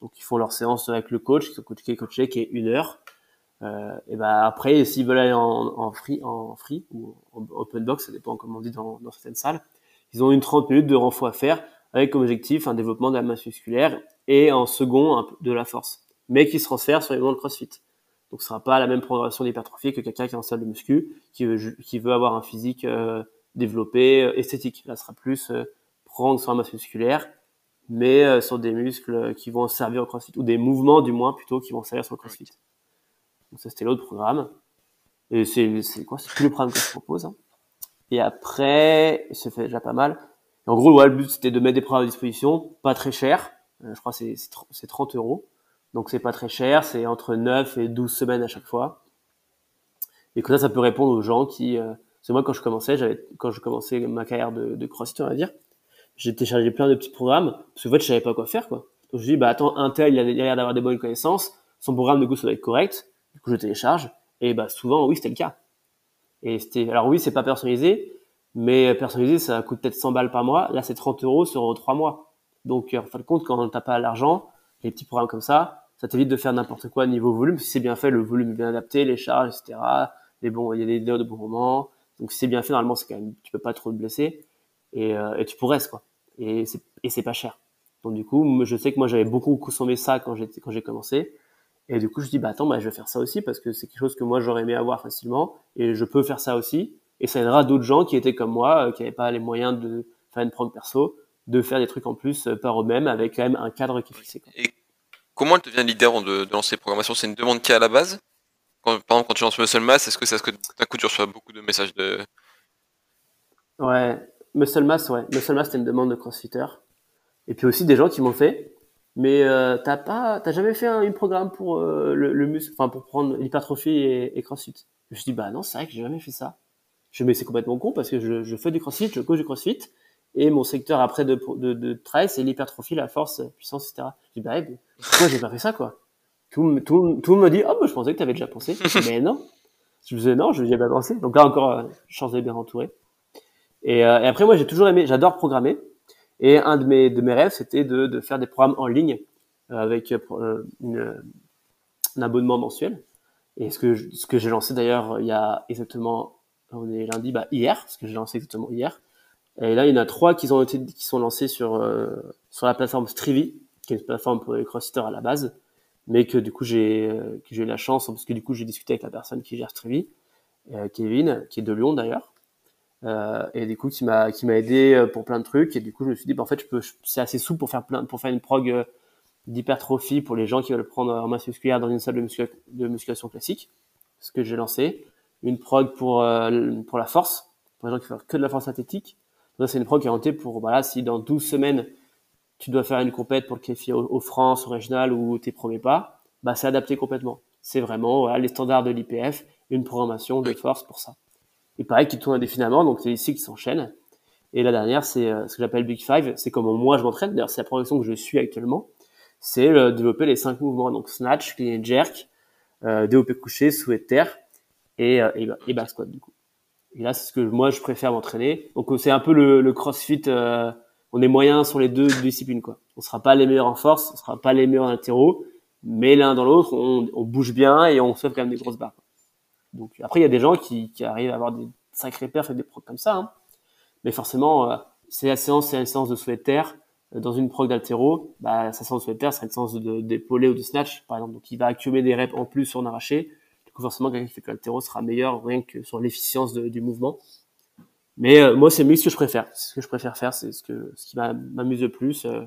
donc ils font leur séance avec le coach, qui coachés, coachés, qui est une heure. Euh, et ben après, s'ils veulent aller en, free, en free ou en open box, ça dépend comme on dit dans certaines salles, ils ont une 30 minutes de renfort à faire avec comme objectif un développement de la masse musculaire et en second un peu de la force. mais qui se transfère sur les mouvements de CrossFit. Donc ce sera pas la même progression d'hypertrophie que quelqu'un qui est en salle de muscu, qui veut, qui veut avoir un physique euh, développé, euh, esthétique. Là, ce sera plus euh, prendre sur la masse musculaire, mais sur des muscles qui vont servir au CrossFit, ou des mouvements du moins plutôt qui vont servir sur le CrossFit. Donc ça c'était l'autre programme. Et c'est quoi? C'est tous les programmes que je propose. Hein. Et après, ça fait déjà pas mal. en gros, le but c'était de mettre des programmes à disposition, pas très cher. je crois c'est c'est 30 euros donc c'est pas très cher, c'est entre 9 et 12 semaines à chaque fois. Et comme ça, ça peut répondre aux gens qui... Euh, c'est moi quand je commençais, j'avais quand je commençais ma carrière de, de crossfit, on va dire, j'ai téléchargé plein de petits programmes parce que en fait je savais pas quoi faire quoi. Donc je dis bah attends un tel il a l'air d'avoir des bonnes connaissances, son programme de coup ça doit être correct. Du coup je télécharge et bah souvent oui c'était le cas. Et c'était alors oui c'est pas personnalisé, mais personnalisé ça coûte peut-être 100 balles par mois. Là c'est 30 euros sur 3 mois. Donc en fin de compte quand t'as pas l'argent, les petits programmes comme ça, ça t'évite de faire n'importe quoi niveau volume. Si c'est bien fait, le volume est bien adapté, les charges, etc. Les bons, il y a des heures de bon moment. Donc si c'est bien fait, normalement, c'est quand même, tu peux pas trop te blesser et, euh, et tu pourrais quoi. Et c'est et c'est pas cher. Donc du coup, je sais que moi j'avais beaucoup consommé ça quand j'étais quand j'ai commencé. Et du coup, je dis bah attends, bah je vais faire ça aussi parce que c'est quelque chose que moi j'aurais aimé avoir facilement et je peux faire ça aussi. Et ça aidera d'autres gens qui étaient comme moi, euh, qui n'avaient pas les moyens de faire une prog perso, de faire des trucs en plus euh, par eux-mêmes avec quand même un cadre qui est fixé. Quoi. Comment elle devient leader de, de lancer les programmations? C'est une demande qui est à la base? Quand, Par exemple, quand tu lances Muscle Mass, est-ce que c'est ce que d'un coup tu reçois beaucoup de messages de. Ouais, Muscle Mass, ouais. Muscle Mass, c'était une demande de CrossFitter. Et puis aussi des gens qui m'ont fait. Mais euh, t'as pas, t'as jamais fait un, programme pour euh, le, le muscle, enfin pour prendre l'hypertrophie et, et, CrossFit? Je me suis dit bah non, c'est vrai que j'ai jamais fait ça. Je me c'est complètement con parce que je, je fais du CrossFit, je coach du CrossFit et mon secteur après de, de, de travail, c'est l'hypertrophie, la force, puissance, etc. Je dis, bah, pourquoi j'ai pas fait ça, quoi? Tout, tout, tout me dit, oh, bah, je pensais que tu avais déjà pensé. Mais non. Je me disais, non, je n'y ai pas pensé. Donc là, encore, euh, chance d'être bien entouré. Et, euh, et après, moi, j'ai toujours aimé, j'adore programmer. Et un de mes, de mes rêves, c'était de, de faire des programmes en ligne euh, avec une, un abonnement mensuel. Et ce que, ce que j'ai lancé d'ailleurs il y a exactement, on est lundi, bah, hier, ce que j'ai lancé exactement hier. Et là, il y en a trois qui ont été, qui sont lancés sur euh, sur la plateforme Strivi, qui est une plateforme pour les crossfitters à la base, mais que du coup j'ai euh, que j'ai eu la chance parce que du coup j'ai discuté avec la personne qui gère Strivi, euh, Kevin, qui est de Lyon d'ailleurs, euh, et du coup qui m'a qui m'a aidé pour plein de trucs. Et du coup je me suis dit, bah, en fait, je peux, c'est assez souple pour faire plein pour faire une prog d'hypertrophie pour les gens qui veulent prendre en masse musculaire dans une salle de, de musculation classique, ce que j'ai lancé, une prog pour pour la force, pour les gens qui font que de la force synthétique c'est une prog qui est orientée pour, voilà, si dans 12 semaines, tu dois faire une compète pour le qualifier au, France, au régional ou tes premiers pas, bah, c'est adapté complètement. C'est vraiment, voilà, les standards de l'IPF, une programmation de force pour ça. Et pareil, qui tourne indéfiniment, donc c'est ici qui s'enchaîne. Et la dernière, c'est euh, ce que j'appelle Big Five, c'est comment moi je m'entraîne. D'ailleurs, c'est la progression que je suis actuellement. C'est le, développer les cinq mouvements, donc snatch, clean and jerk, euh, développé couché, souhait terre et, euh, et, et squat du coup. Et là, c'est ce que moi je préfère m'entraîner. Donc c'est un peu le, le CrossFit. Euh, on est moyen sur les deux disciplines quoi. On sera pas les meilleurs en force, on sera pas les meilleurs en altéro, mais l'un dans l'autre, on, on, bouge bien et on fait quand même des grosses barres. Donc après, il y a des gens qui, arrivent à avoir des sacrés perfs et des procs comme ça. Hein. Mais forcément, euh, c'est la séance, c'est une séance de souhait terre. Dans une prog d'altéro, bah, sa séance de souhait terre serait une séance d'épaulé ou de snatch, par exemple. Donc il va accumuler des reps en plus sur un arraché forcément quelqu'un qui fait que l'altéro sera meilleur rien que sur l'efficience du mouvement. Mais euh, moi, c'est mieux ce que je préfère. C'est ce que je préfère faire, c'est ce que ce qui m'amuse le plus. Euh.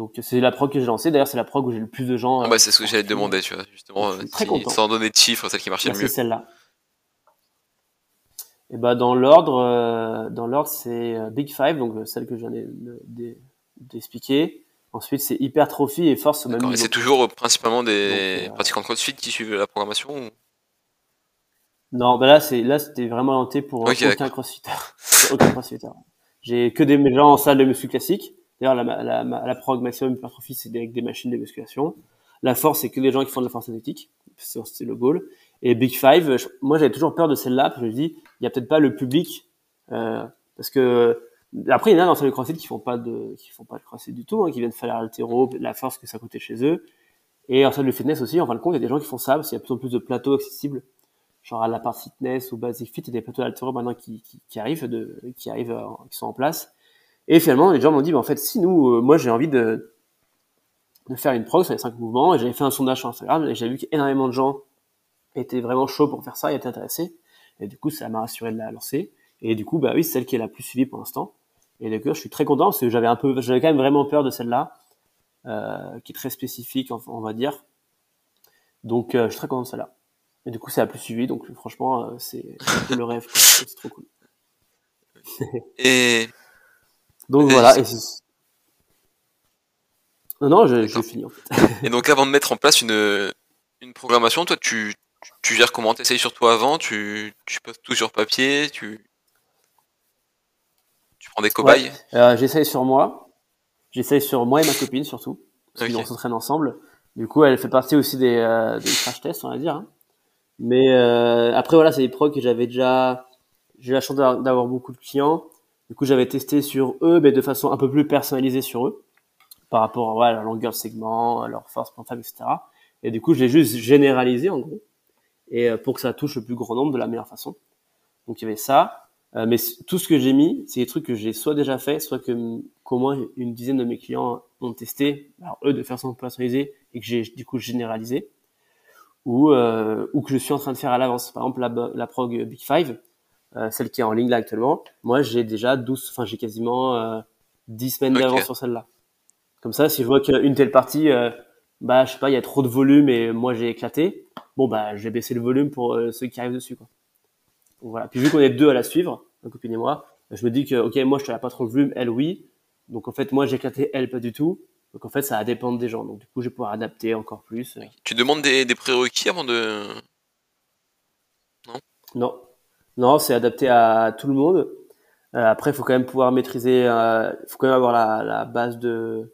Donc c'est la prog que j'ai lancée. D'ailleurs, c'est la prog où j'ai le plus de gens. Ah bah, c'est ce que j'allais te demander, tu vois, justement. très content. Sans donner de chiffres, celle qui marchait le mieux. C'est celle-là. Et bah dans l'ordre, euh, dans l'ordre, c'est Big Five, donc celle que je viens d'expliquer. Ensuite, c'est hypertrophie et force au même niveau. C'est toujours principalement des euh, pratiquants de CrossFit qui suivent la programmation Non, bah là, c'est là, c'était vraiment orienté pour aucun CrossFitter. aucun CrossFitter. J'ai que des gens en salle de muscu classique. D'ailleurs, la, la, la, prog maximum hypertrophie, c'est avec des machines de musculation. La force, c'est que des gens qui font de la force athlétique. C'est le goal. Et Big Five, moi, j'avais toujours peur de celle-là, je me dis, il y a peut-être pas le public, euh, parce que après, il y en a dans le crossfit qui font pas de, qui font pas de crossfit du tout, hein, qui viennent faire l'altéro, la force que ça coûtait chez eux. Et en salle de fitness aussi, en fin de compte, il y a des gens qui font ça parce qu'il y a de plus en plus de plateaux accessibles. Genre à la part fitness ou basic fit, il y a des plateaux d'altéro maintenant qui, qui, qui, arrivent de, qui arrivent, qui sont en place. Et finalement, les gens m'ont dit, en fait, si nous, euh, moi, j'ai envie de, de faire une prog sur les cinq mouvements. Et j'avais fait un sondage sur Instagram et j'ai vu qu'énormément de gens étaient vraiment chauds pour faire ça et étaient intéressés. Et du coup, ça m'a rassuré de la lancer. Et du coup, bah oui, c'est celle qui est la plus suivie pour l'instant. Et d'ailleurs, je suis très content parce que j'avais un peu, j'avais quand même vraiment peur de celle-là, euh, qui est très spécifique, on va dire. Donc, euh, je suis très content de celle-là. Et du coup, c'est la plus suivie, donc franchement, c'est le rêve. C'est trop cool. et donc voilà. Et non, non, j'ai fini en fait. et donc, avant de mettre en place une, une programmation, toi, tu, tu gères comment? T'essayes sur toi avant? Tu, tu poses tout sur papier? Tu tu prends des cobayes? Euh, J'essaye sur moi. J'essaye sur moi et ma copine surtout. Parce qu'on s'entraîne ensemble. Du coup, elle fait partie aussi des, euh, des crash tests, on va dire. Hein. Mais euh, après, voilà, c'est des pros que j'avais déjà. J'ai la chance d'avoir beaucoup de clients. Du coup, j'avais testé sur eux, mais de façon un peu plus personnalisée sur eux, par rapport à leur longueur de segment, à leur force femme, etc. Et du coup, je l'ai juste généralisé en gros, et pour que ça touche le plus grand nombre de la meilleure façon. Donc il y avait ça. Euh, mais tout ce que j'ai mis, c'est des trucs que j'ai soit déjà fait, soit que qu'au moins une dizaine de mes clients ont testé, alors eux de façon personnalisée et que j'ai du coup généralisé, ou euh, ou que je suis en train de faire à l'avance. Par exemple la, la prog Big Five, euh, celle qui est en ligne là actuellement, moi j'ai déjà 12, enfin j'ai quasiment euh, 10 semaines d'avance sur celle-là. Comme ça, si je vois qu'une telle partie, euh, bah je sais pas, il y a trop de volume et moi j'ai éclaté, bon bah je vais baisser le volume pour euh, ceux qui arrivent dessus quoi voilà. Puis vu qu'on est deux à la suivre, ma copine et moi, je me dis que ok, moi je te pas trop le volume, elle oui. Donc en fait moi j'ai éclaté, elle pas du tout. Donc en fait ça va dépendre des gens. Donc du coup je vais pouvoir adapter encore plus. Tu demandes des, des prérequis avant de non? Non, non, c'est adapté à tout le monde. Euh, après, il faut quand même pouvoir maîtriser. Il euh, faut quand même avoir la, la base de.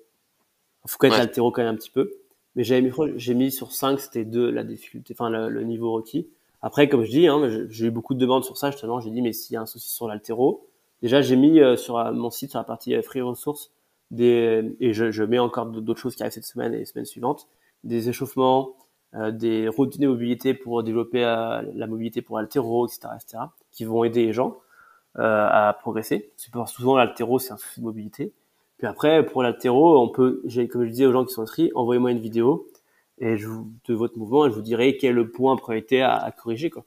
Il faut quand même être altéro quand même un petit peu. Mais j'ai mis, j'ai mis sur 5, c'était 2 la difficulté, enfin le, le niveau requis. Après, comme je dis, hein, j'ai eu beaucoup de demandes sur ça justement. J'ai dit, mais s'il y a un souci sur l'altéro, déjà j'ai mis euh, sur euh, mon site sur la partie free ressources des et je, je mets encore d'autres choses qui arrivent cette semaine et les semaines suivantes, des échauffements, des routines de mobilité pour développer la mobilité pour l'altéro, etc., etc., qui vont aider les gens à progresser. C'est pas souvent l'altéro, c'est un souci de mobilité. Puis après, pour l'altéro, on peut, comme je disais aux gens qui sont inscrits, envoyez-moi une vidéo et je vous, de votre mouvement et je vous dirai quel est le point priorité à, à corriger quoi.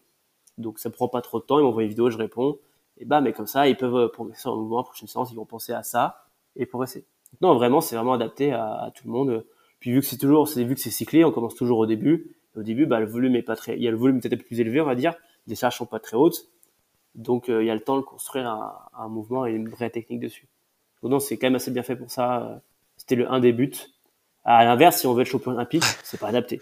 Donc ça prend pas trop de temps, ils m'envoient une vidéo, je réponds et bah mais comme ça ils peuvent euh, progresser en mouvement, prochaine séance ils vont penser à ça et progresser. Non vraiment c'est vraiment adapté à, à, tout le monde. Puis vu que c'est toujours, c'est vu que c'est cyclé, on commence toujours au début. Au début bah le volume est pas très, il y a le volume peut-être plus élevé on va dire, les charges sont pas très hautes, donc euh, il y a le temps de construire un, un, mouvement et une vraie technique dessus. Donc non c'est quand même assez bien fait pour ça. C'était le un des buts à l'inverse, si on veut être champion olympique, c'est pas adapté.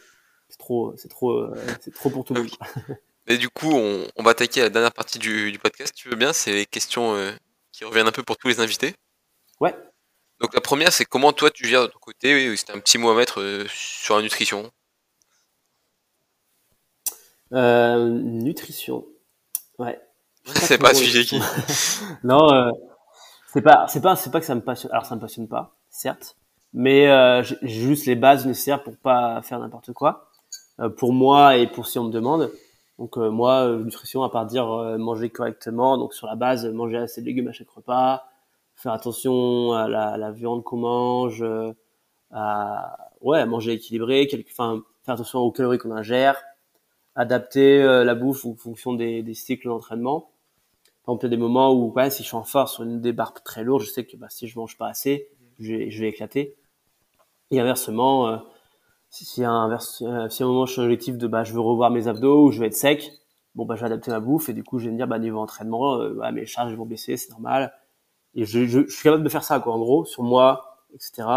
C'est trop, c'est trop, euh, c'est trop pour tout le monde. Et du coup, on, on, va attaquer la dernière partie du, du podcast. Tu veux bien C'est les questions euh, qui reviennent un peu pour tous les invités. Ouais. Donc la première, c'est comment toi tu gères de ton côté C'était un petit mot à mettre euh, sur la nutrition. nutrition. Ouais. c'est pas un sujet qui. non, c'est pas, c'est pas, c'est pas que ça me passionne. Alors ça me passionne pas, certes mais euh, j'ai juste les bases nécessaires pour pas faire n'importe quoi euh, pour moi et pour si on me demande donc euh, moi euh, nutrition à part dire euh, manger correctement donc sur la base manger assez de légumes à chaque repas faire attention à la, la viande qu'on mange à ouais manger équilibré quelque enfin faire attention aux calories qu'on ingère adapter la bouffe en fonction des, des cycles d'entraînement par exemple il y a des moments où ouais, si je suis en force sur une débarque très lourde je sais que bah, si je mange pas assez je vais, je vais éclater. Et inversement, euh, si, a un, si à un moment je suis objectif de bah, je veux revoir mes abdos ou je vais être sec, bon bah je vais adapter ma bouffe et du coup je vais me dire bah niveau entraînement, euh, bah, mes charges vont baisser, c'est normal. Et je, je, je, suis capable de faire ça quoi en gros sur moi, etc.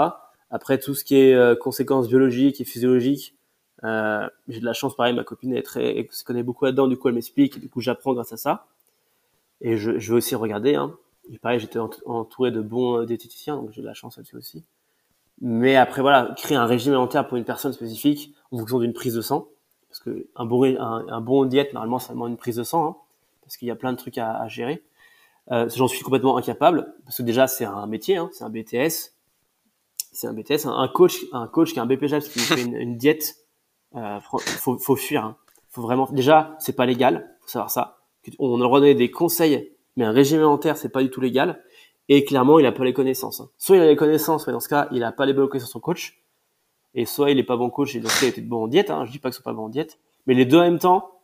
Après tout ce qui est euh, conséquences biologiques et physiologiques, euh, j'ai de la chance pareil, ma copine est très, se connaît beaucoup là-dedans, du coup elle m'explique du coup j'apprends grâce à ça. Et je, je vais aussi regarder, hein, et pareil, j'étais entouré de bons euh, diététiciens, donc j'ai de la chance là-dessus aussi. Mais après, voilà, créer un régime alimentaire pour une personne spécifique en fonction d'une prise de sang. Parce que un bon, un bon diète, normalement, ça demande une prise de sang, hein, parce qu'il y a plein de trucs à, à gérer. Euh, J'en suis complètement incapable, parce que déjà, c'est un métier, hein, c'est un BTS. C'est un BTS. Un, coach, un coach qui a un BPJ qui fait une, une diète, euh, faut, faut fuir. Hein. Faut vraiment. Déjà, c'est pas légal, faut savoir ça. On a le des conseils mais un régime alimentaire, c'est pas du tout légal. Et clairement, il a pas les connaissances. Hein. Soit il a les connaissances, mais dans ce cas, il a pas les bonnes connaissances son coach. et soit il est pas bon coach et donc il était bon en diète. Hein, je dis pas que c'est pas bon en diète, mais les deux en même temps.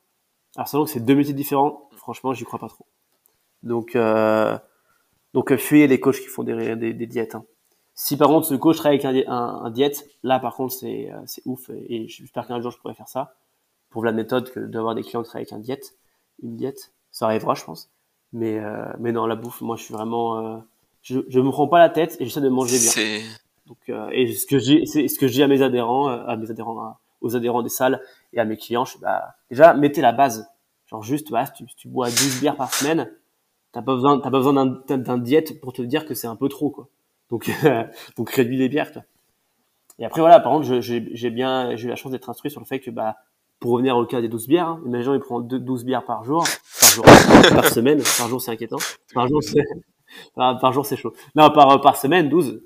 Alors selon que c'est deux métiers différents, franchement, j'y crois pas trop. Donc euh, donc fuyez les coachs qui font des, des, des diètes. Hein. Si par contre ce coach travaille avec un, un, diète, là par contre c'est c'est ouf et j'espère qu'un jour je pourrais faire ça pour la méthode que d'avoir des clients qui travaillent avec un diète, une diète, ça arrivera je pense. Mais mais non la bouffe, moi je suis vraiment je, je me prends pas la tête et j'essaie de manger bien. Donc, euh, et ce que j'ai, c'est ce que je dis à mes adhérents, euh, à mes adhérents, aux adhérents des salles et à mes clients, je bah, déjà, mettez la base. Genre juste, bah, si tu, tu bois 12 bières par semaine, t'as pas besoin, t'as pas besoin d'un, d'un diète pour te dire que c'est un peu trop, quoi. Donc, donc réduis les bières, toi. Et après, voilà, par contre, j'ai, bien, j'ai eu la chance d'être instruit sur le fait que, bah, pour revenir au cas des 12 bières, hein, imaginons, il prend 12 bières par jour, par jour, par semaine, par jour, c'est inquiétant. Par jour, c'est, par, par jour, c'est chaud. Non, par, par semaine, 12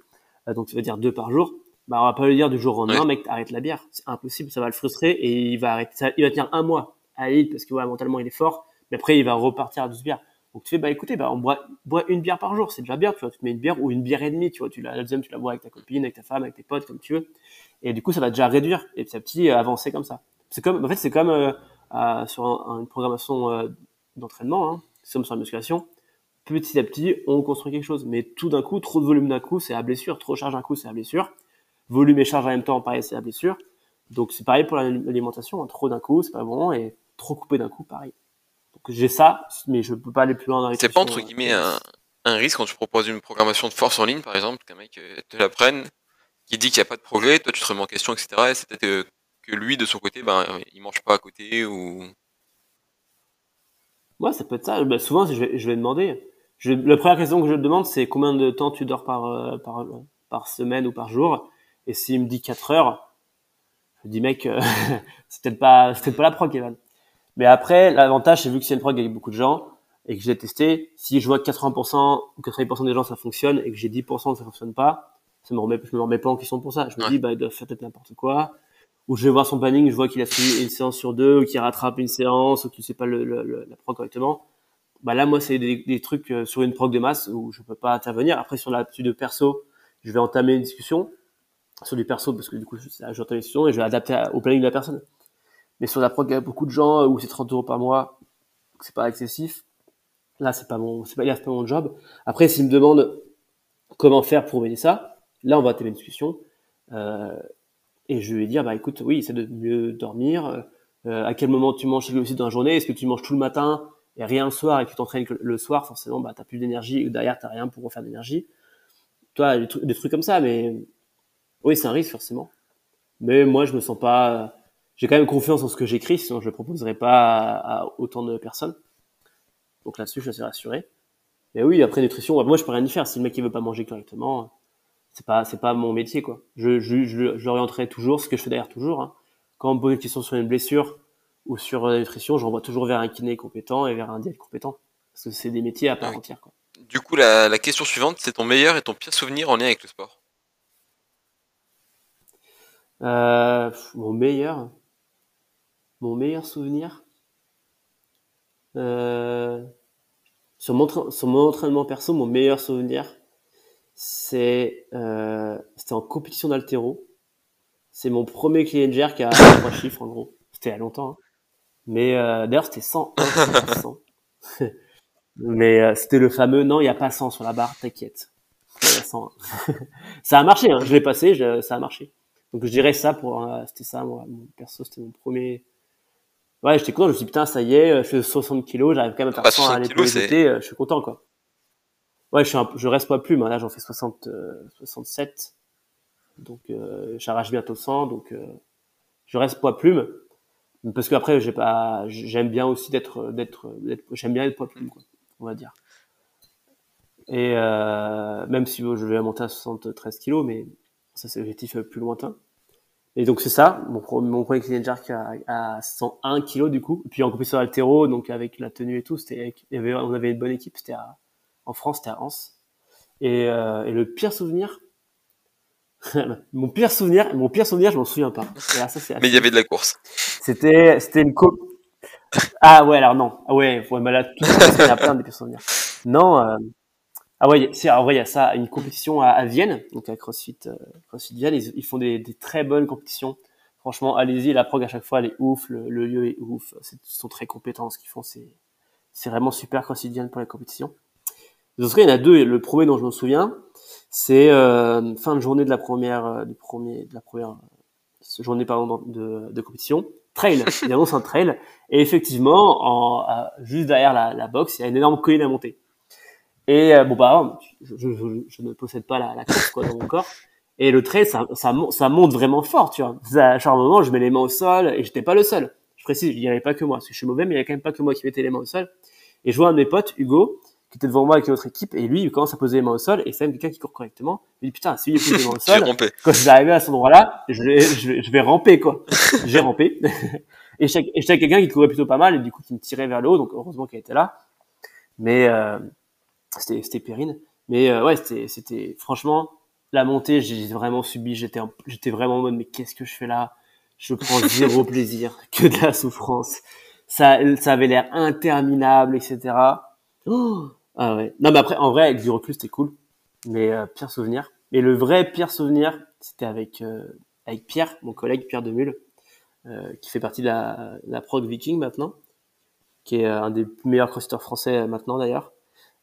euh, donc ça veut dire deux par jour, bah on va pas lui dire du jour au lendemain, mec, arrête la bière, c'est impossible, ça va le frustrer et il va arrêter, ça, il va tenir un mois à l'île parce que voilà, mentalement il est fort, mais après il va repartir à 12 bières. Donc tu fais, bah écoutez, bah on boit, boit une bière par jour, c'est déjà bien, tu vois, tu te mets une bière ou une bière et demie, tu vois, tu la, deuxième tu la bois avec ta copine, avec ta femme, avec tes potes, comme tu veux, et du coup ça va déjà réduire et petit à petit euh, avancer comme ça. C'est comme, en fait c'est comme euh, euh, sur une programmation euh, d'entraînement, hein, comme sur la musculation, petit à petit, on construit quelque chose. Mais tout d'un coup, trop de volume d'un coup, c'est la blessure. Trop charge d'un coup, c'est la blessure. Volume et charge en même temps, pareil, c'est la blessure. Donc c'est pareil pour l'alimentation. Hein. Trop d'un coup, c'est pas bon. Et trop coupé d'un coup, pareil. J'ai ça, mais je peux pas aller plus loin dans les C'est pas entre guillemets un, un, risque quand tu proposes une programmation de force en ligne, par exemple, qu'un mec euh, te la prenne, qui dit qu'il n'y a pas de progrès, toi tu te remets en question, etc. Et c'est peut-être que lui, de son côté, ben, il mange pas à côté ou. Ouais, ça peut être ça. Ben, souvent, je vais, je vais demander je, la première question que je te demande, c'est combien de temps tu dors par, euh, par, par semaine ou par jour? Et s'il me dit 4 heures, je dis mec, euh, c'est peut-être pas, pas la prog, Evan. Mais après, l'avantage, c'est vu que c'est une prog avec beaucoup de gens et que j'ai testé, si je vois que 80% ou 80% des gens ça fonctionne et que j'ai 10% que ça fonctionne pas, ça me remet, je me remets pas en question pour ça. Je me dis, bah, il doit faire peut-être n'importe quoi. Ou je vais voir son planning, je vois qu'il a fait une séance sur deux, ou qu'il rattrape une séance, ou qu'il sait pas le, le, la prog correctement bah là moi c'est des, des, trucs euh, sur une prog de masse où je peux pas intervenir après sur la de perso je vais entamer une discussion sur du perso parce que du coup j'entends une discussion et je vais adapter au planning de la personne mais sur la prog il y a beaucoup de gens où c'est 30 euros par mois c'est pas excessif là c'est pas mon c'est pas, pas mon job après s'il me demande comment faire pour m'aider ça là on va entamer une discussion euh, et je vais dire bah écoute oui c'est de mieux dormir euh, à quel moment tu manges aussi dans la journée? Est-ce que tu manges tout le matin et rien le soir et que tu t'entraînes le soir, forcément, bah, t'as plus d'énergie ou derrière, t'as rien pour refaire d'énergie. Toi, des trucs, des trucs comme ça, mais oui, c'est un risque, forcément. Mais moi, je me sens pas, j'ai quand même confiance en ce que j'écris, sinon je le proposerai pas à, autant de personnes. Donc là-dessus, je suis rassuré. Mais oui, après nutrition, moi, je peux rien y faire. Si le mec, il veut pas manger correctement, c'est pas, c'est pas mon métier, quoi. Je, je, je, je l'orienterai toujours, ce que je fais d'ailleurs toujours, hein. Quand on me pose une question sur une blessure, ou sur la nutrition, j'envoie toujours vers un kiné compétent et vers un diète compétent. Parce que c'est des métiers à part entière. Quoi. Du coup, la, la question suivante, c'est ton meilleur et ton pire souvenir en lien avec le sport? Euh, Mon meilleur? Mon meilleur souvenir euh, sur, mon, sur mon entraînement perso, mon meilleur souvenir, c'est euh, c'était en compétition d'altéro. C'est mon premier clean jerk à trois chiffres en gros. C'était à longtemps. Hein. Mais euh, d'ailleurs, c'était 100. Mais euh, c'était le fameux non, il n'y a pas 100 sur la barre, t'inquiète. ça a marché, hein, je l'ai passé, ça a marché. Donc je dirais ça pour euh, c'était ça moi, mon perso, c'était mon premier. Ouais, j'étais content, je me suis dit putain, ça y est, je fais 60 kilos, j'arrive quand même à faire 100 à l'épaule je suis content quoi. Ouais, je suis un, je reste pas plus, là j'en fais 60 67. Donc j'arrache bientôt 100 donc je reste poids plume parce qu'après j'ai pas j'aime bien aussi d'être d'être j'aime bien être poids plume quoi on va dire et euh, même si je vais monter à 73 kilos mais ça c'est l'objectif plus lointain et donc c'est ça mon, mon premier clean jerk à, à 101 kilos du coup puis en compétition altéro donc avec la tenue et tout c'était on avait une bonne équipe c'était en France c'était à Anse et, euh, et le pire souvenir mon pire souvenir, mon pire souvenir, je m'en souviens pas. ça, mais il y avait de la course. C'était, c'était une co Ah ouais, alors non. Ah ouais, ouais, tout il y a plein de pires souvenirs. Non, euh... Ah ouais, c'est en vrai il y a ça, une compétition à, Vienne, donc à CrossFit, euh, CrossFit Vienne, ils, font des, des, très bonnes compétitions. Franchement, allez-y, la prog à chaque fois elle est ouf, le, lieu est ouf, ils sont très compétents ce qu'ils font, c'est c'est vraiment super CrossFit Vienne pour les compétitions. Donc, il y en a deux. Le premier dont je me souviens, c'est euh, fin de journée de la première, euh, du premier, de la première euh, journée pardon de, de compétition. Trail, il annonce un trail et effectivement, en, juste derrière la, la box, il y a une énorme colline à monter. Et bon bah, je, je, je, ne possède pas la, la course quoi dans mon corps. Et le trail, ça, ça, ça monte vraiment fort, tu vois. À un moment, je mets les mains au sol et j'étais pas le seul. Je précise, il n'y avait pas que moi, parce que je suis mauvais, mais il n'y avait quand même pas que moi qui mettais les mains au sol. Et je vois un de mes potes, Hugo, qui était devant moi avec une autre équipe, et lui, il commence à poser les mains au sol, et c'est même quelqu'un qui court correctement. Il dit, putain, si il pose les mains au sol, quand je vais arriver à cet endroit-là, je vais, je vais, ramper, quoi. J'ai rampé. et j'étais quelqu'un qui courait plutôt pas mal, et du coup, qui me tirait vers le haut, donc heureusement qu'elle était là. Mais, euh, c'était, c'était Périne. Mais, euh, ouais, c'était, c'était, franchement, la montée, j'ai vraiment subi, j'étais, j'étais vraiment en mode, mais qu'est-ce que je fais là? Je prends zéro plaisir, que de la souffrance. Ça, ça avait l'air interminable, etc. Oh ah ouais. Non, mais après, en vrai, avec du recul, c'était cool. Mais euh, pire souvenir. Et le vrai pire souvenir, c'était avec euh, avec Pierre, mon collègue Pierre Demule, euh, qui fait partie de la, la prog Viking maintenant, qui est euh, un des meilleurs crossfitters français euh, maintenant d'ailleurs.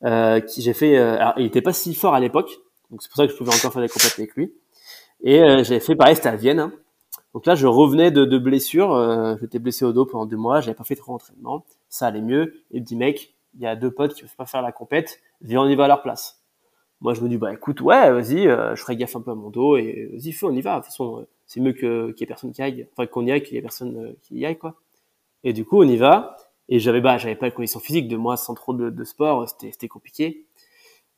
Qui j'ai fait. alors, il était pas si fort à l'époque, donc c'est pour ça que je pouvais encore faire des compètes avec lui. Et j'avais fait pareil, c'était à Vienne. Hein. Donc là, je revenais de, de blessure. J'étais blessé au dos pendant deux mois. J'avais pas fait trop d'entraînement. Ça allait mieux. Et me dit, mec, il y a deux potes qui peuvent pas faire la compète, viens on y va à leur place. Moi je me dis bah écoute ouais vas-y, euh, je ferai gaffe un peu à mon dos et vas-y fais on y va. De toute façon euh, c'est mieux que qu'il y ait personne qui aille, enfin qu'on y aille qu'il y ait personne euh, qui y aille quoi. Et du coup on y va et j'avais bah j'avais pas la condition physique de moi sans trop de, de sport, c'était c'était compliqué.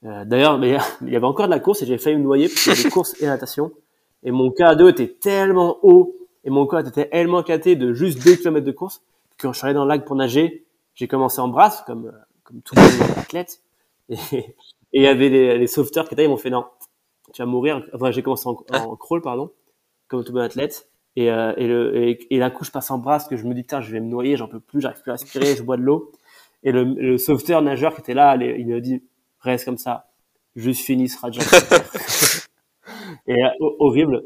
D'ailleurs mais il y avait encore de la course et j'avais failli me noyer parce qu'il y avait course et natation et mon cardio était tellement haut et mon corps était tellement éclaté de juste 2 km de course que quand je suis allé dans le lac pour nager, j'ai commencé en brasse comme comme tout les athlètes. Et il y avait les, les sauveteurs qui étaient, ils m'ont fait non, tu vas mourir. Enfin, j'ai commencé en, en, crawl, pardon, comme tout bon athlète. Et, euh, et, le, et, et d'un coup, je passe en brasse, que je me dis, putain, je vais me noyer, j'en peux plus, j'arrive plus à respirer, je bois de l'eau. Et le, le sauveteur nageur qui était là, il me dit, reste comme ça, juste fini, sera déjà. et euh, horrible.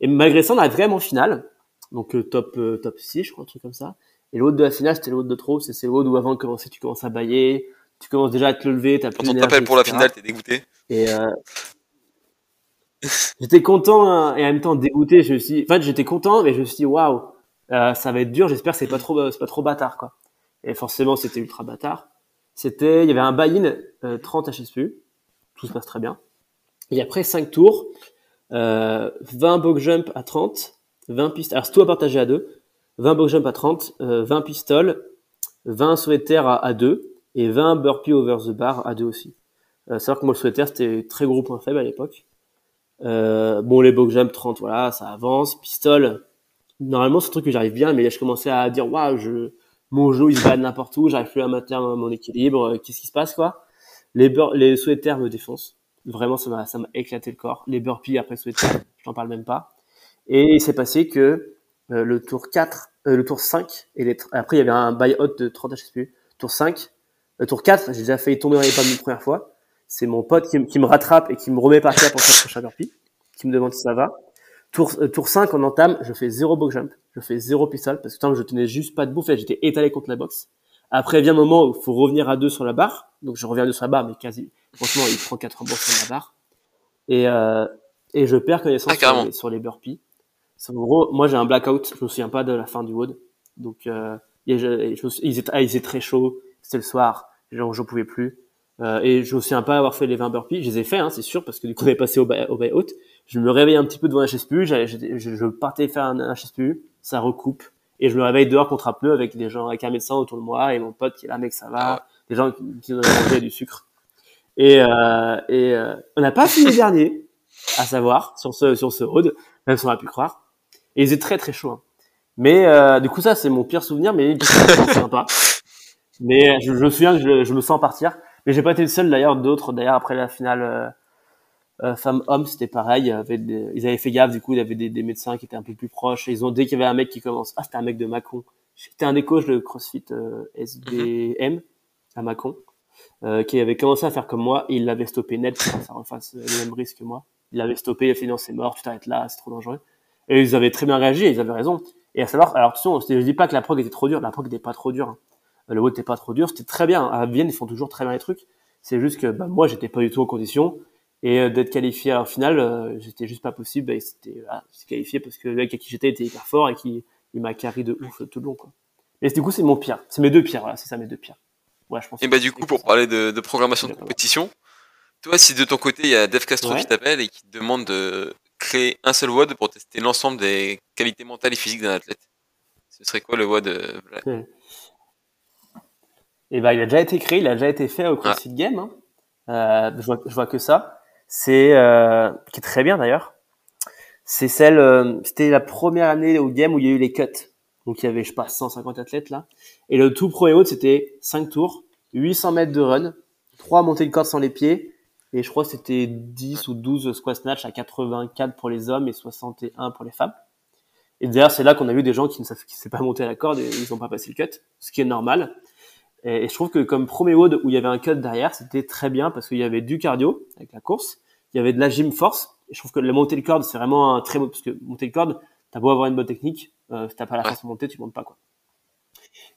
Et malgré ça, on a vraiment finale. Donc, euh, top, euh, top 6, je crois, un truc comme ça. Et l'autre de la finale, c'était l'autre de trop. C'est l'autre où avant de commencer, tu commences à bailler, tu commences déjà à te lever, t'as plus Quand on t'appelle pour la finale, t'es dégoûté. Et euh... j'étais content hein, et en même temps dégoûté. Je me suis, en fait, j'étais content, mais je me suis dit, waouh, euh, ça va être dur. J'espère c'est pas trop, c'est pas trop bâtard, quoi. Et forcément, c'était ultra bâtard. C'était, il y avait un buy-in euh, 30 HSPU. Tout se passe très bien. Et après 5 tours, euh, 20 box jump à 30, 20 pistes. Alors, c'est tout à partager à deux. 20 box jump à 30, 20 pistoles, 20 souhaitaires à, à 2 et 20 burpee over the bar à 2 aussi. Euh, savoir que moi le souhaitaire c'était très gros point faible à l'époque. Euh, bon les box jump 30 voilà ça avance. Pistole normalement c'est un truc que j'arrive bien mais là je commençais à dire waouh je mon jeu il se bat n'importe où j'arrive plus à maintenir mon équilibre euh, qu'est-ce qui se passe quoi? Les les souhaitaires me défoncent vraiment ça m'a ça m'a éclaté le corps. Les burpees après souhaitaires je t'en parle même pas. Et il s'est passé que euh, le tour 4, euh, le tour 5, et les après il y avait un buy-out de 30 HSP. Tour 5, le tour 4, j'ai déjà failli tomber dans les pommes une première fois. C'est mon pote qui, qui, me rattrape et qui me remet par terre pour faire le prochain burpee, qui me demande si ça va. Tour, euh, tour 5, on entame, je fais zéro box jump, je fais zéro pistol, parce que tant que je tenais juste pas de bouffe, j'étais étalé contre la boxe. Après vient un moment où il faut revenir à deux sur la barre, donc je reviens à deux sur la barre, mais quasi, franchement, il prend quatre bourses sur la barre. Et, euh, et je perds connaissance ah, sur, les, sur les burpees. En gros, moi j'ai un blackout, je me souviens pas de la fin du WOD. Donc euh, je, je, ils, étaient, ah, ils étaient très chauds, c'était le soir, genre j'en pouvais plus. Euh, et je me souviens pas avoir fait les 20 burpees, je les ai fait, hein, c'est sûr, parce que du coup on est passé au buy, au out. Je me réveillais un petit peu devant un HSPU, je, je, partais faire un, HSPU, ça recoupe, et je me réveille dehors contre un pneu avec des gens, avec un médecin autour de moi, et mon pote qui est là, mec, ça va, des gens qui, ont du sucre. Et, euh, et euh, on n'a pas fini dernier, à savoir, sur ce, sur ce road, même si on a pu croire. Et ils étaient très très chauds. Hein. Mais euh, du coup ça c'est mon pire souvenir, mais sympa. Mais je, je me souviens que je, je, me sens partir. Mais j'ai pas été le seul d'ailleurs. D'autres d'ailleurs après la finale euh, euh femme-homme c'était pareil. Il y avait des, ils avaient fait gaffe du coup. Il y avait des, des, médecins qui étaient un peu plus proches. Et ils ont dès qu'il y avait un mec qui commence. Ah c'était un mec de Macon. C'était un des coachs de CrossFit euh, SBM à Macon. euh, qui avait commencé à faire comme moi et il l'avait stoppé net pour que ça refasse le même risque que moi. Il l'avait stoppé, il a fait non c'est mort, tu t'arrêtes là, c'est trop dangereux. Et ils avaient très bien réagi, ils avaient raison. Et à savoir, alors attention, je dis pas que la prog était trop dure, la prog était pas trop dure. Hein. Le WOD était pas trop dur, c'était très bien. À Vienne, ils font toujours très bien les trucs. C'est juste que bah, moi, j'étais pas du tout en condition. Et euh, d'être qualifié en finale, euh, j'étais juste pas possible. Et c'était voilà, qualifié parce que le mec à qui j'étais était hyper fort et qui il m'a carré de ouf tout le long. Quoi. Et du coup, c'est mon pire. C'est mes deux pires. Voilà, c'est ça mes deux pires. Ouais, je pense. Et bah du coup, pour parler de, de programmation de compétition, toi, si de ton côté il y a Dev Castro qui t'appelle et qui te demande de créer un seul WOD pour tester l'ensemble des qualités mentales et physiques d'un athlète, ce serait quoi le WOD euh, Et bah, il a déjà été créé, il a déjà été fait au CrossFit Game. Hein. Euh, je, vois, je vois que ça. C'est euh, qui est très bien d'ailleurs. C'est celle, euh, c'était la première année au game où il y a eu les cuts. Donc il y avait, je sais pas, 150 athlètes là. Et le tout premier haut, c'était 5 tours, 800 mètres de run, 3 montées de corde sans les pieds, et je crois que c'était 10 ou 12 squat snatch à 84 pour les hommes et 61 pour les femmes. Et d'ailleurs, c'est là qu'on a vu des gens qui ne savent, qui pas monter à la corde et ils n'ont pas passé le cut, ce qui est normal. Et, je trouve que comme premier WOD où il y avait un cut derrière, c'était très bien parce qu'il y avait du cardio avec la course, il y avait de la gym force. Et je trouve que la montée de corde, c'est vraiment un très beau, parce que monter de corde, t'as beau avoir une bonne technique, euh, si t'as pas la force de monter, tu montes pas, quoi.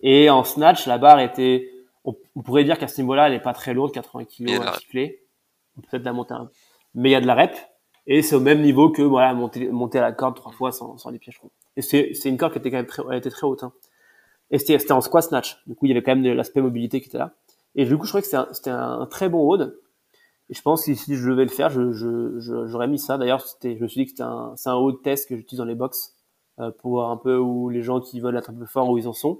Et en snatch, la barre était, on, pourrait dire qu'à ce niveau-là, elle est pas très lourde, 80 kg à cycler. Peut-être la monter un Mais il y a de la rep. Et c'est au même niveau que, voilà, monter, monter à la corde trois fois sans, sans les pieds, je trouve. Et c'est, c'est une corde qui était quand même très, elle était très haute, hein. Et c'était, en squat snatch. Du coup, il y avait quand même l'aspect mobilité qui était là. Et du coup, je trouvais que c'était un, c'était un très bon road. Et je pense que si je devais le faire, je, je, j'aurais mis ça. D'ailleurs, c'était, je me suis dit que c'était un, c'est un haut test que j'utilise dans les box euh, pour voir un peu où les gens qui veulent être un peu forts, où ils en sont.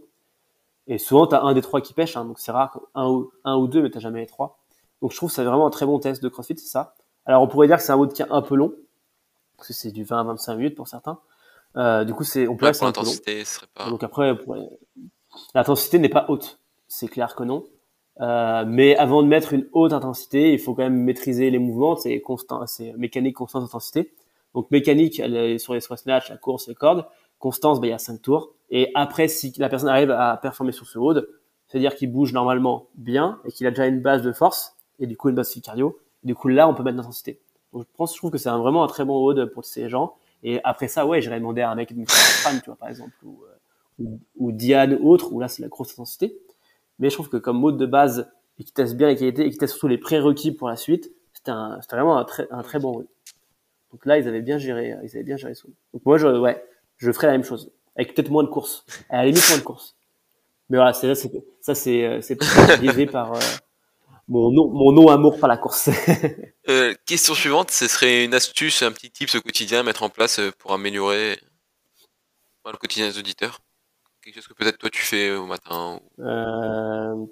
Et souvent, tu as un des trois qui pêche, hein, donc c'est rare, un ou, un ou deux, mais t'as jamais les trois. Donc je trouve que c'est vraiment un très bon test de CrossFit, c'est ça. Alors on pourrait dire que c'est un haut de un peu long, parce que c'est du 20 à 25 minutes pour certains. Euh, du coup, c'est on peut ouais, peu long. Pas... Donc après, l'intensité n'est pas haute, c'est clair que non. Euh, mais avant de mettre une haute intensité, il faut quand même maîtriser les mouvements. C'est constant, c'est mécanique constante intensité. Donc mécanique elle sur les squat snatch, la course, les cordes. Constance, ben, il y a cinq tours. Et après, si la personne arrive à performer sur ce road, c'est-à-dire qu'il bouge normalement bien et qu'il a déjà une base de force et du coup une base de cardio. Du coup là, on peut mettre l'intensité. Donc je pense, je trouve que c'est vraiment un très bon road pour ces gens. Et après ça, ouais, j'irais demander à un mec de femme, tu vois, par exemple, euh, ou, ou Diane autre, où là c'est la grosse intensité. Mais je trouve que comme mode de base et qui teste bien les qualités et qui teste surtout les prérequis pour la suite, c'était vraiment un très, un très bon route. Donc là, ils avaient bien géré, ils avaient bien géré ça. Donc moi, je, ouais, je ferais la même chose. Avec peut-être moins de courses. À la limite, moins de courses. Mais voilà, c'est, ça, c'est, euh, c'est biaisé par, euh, mon non, mon non amour par la course. euh, question suivante, ce serait une astuce, un petit tips au quotidien à mettre en place pour améliorer le quotidien des auditeurs? Quelque chose que peut-être toi tu fais au matin euh...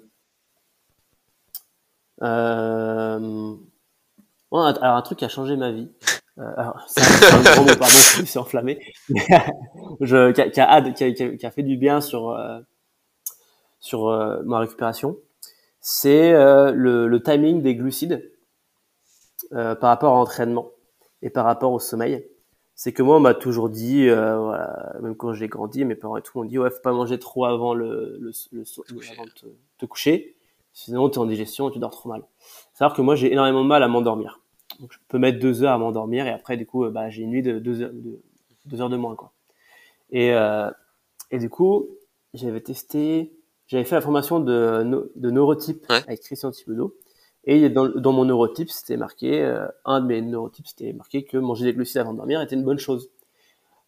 Euh... alors un truc qui a changé ma vie. Euh, c'est enflammé. qui, a, fait du bien sur euh, sur euh, ma récupération. C'est euh, le, timing des glucides par rapport à l'entraînement et par rapport au sommeil c'est que moi on m'a toujours dit euh, voilà, même quand j'ai grandi mes parents et tout m'ont dit ouais faut pas manger trop avant le, le, le, avant de te, coucher. Sinon tu es en digestion et tu dors trop mal. Savoir que moi j'ai énormément de mal à m'endormir. Donc je peux mettre deux heures à m'endormir et après du coup bah j'ai une nuit de deux heures de, deux heures de moins quoi. Et euh, et du coup j'avais testé j'avais fait la formation de, de neurotype avec Christian Thibodeau et dans, dans mon neurotype, c'était marqué, euh, un de mes neurotypes, c'était marqué que manger des glucides avant de dormir était une bonne chose.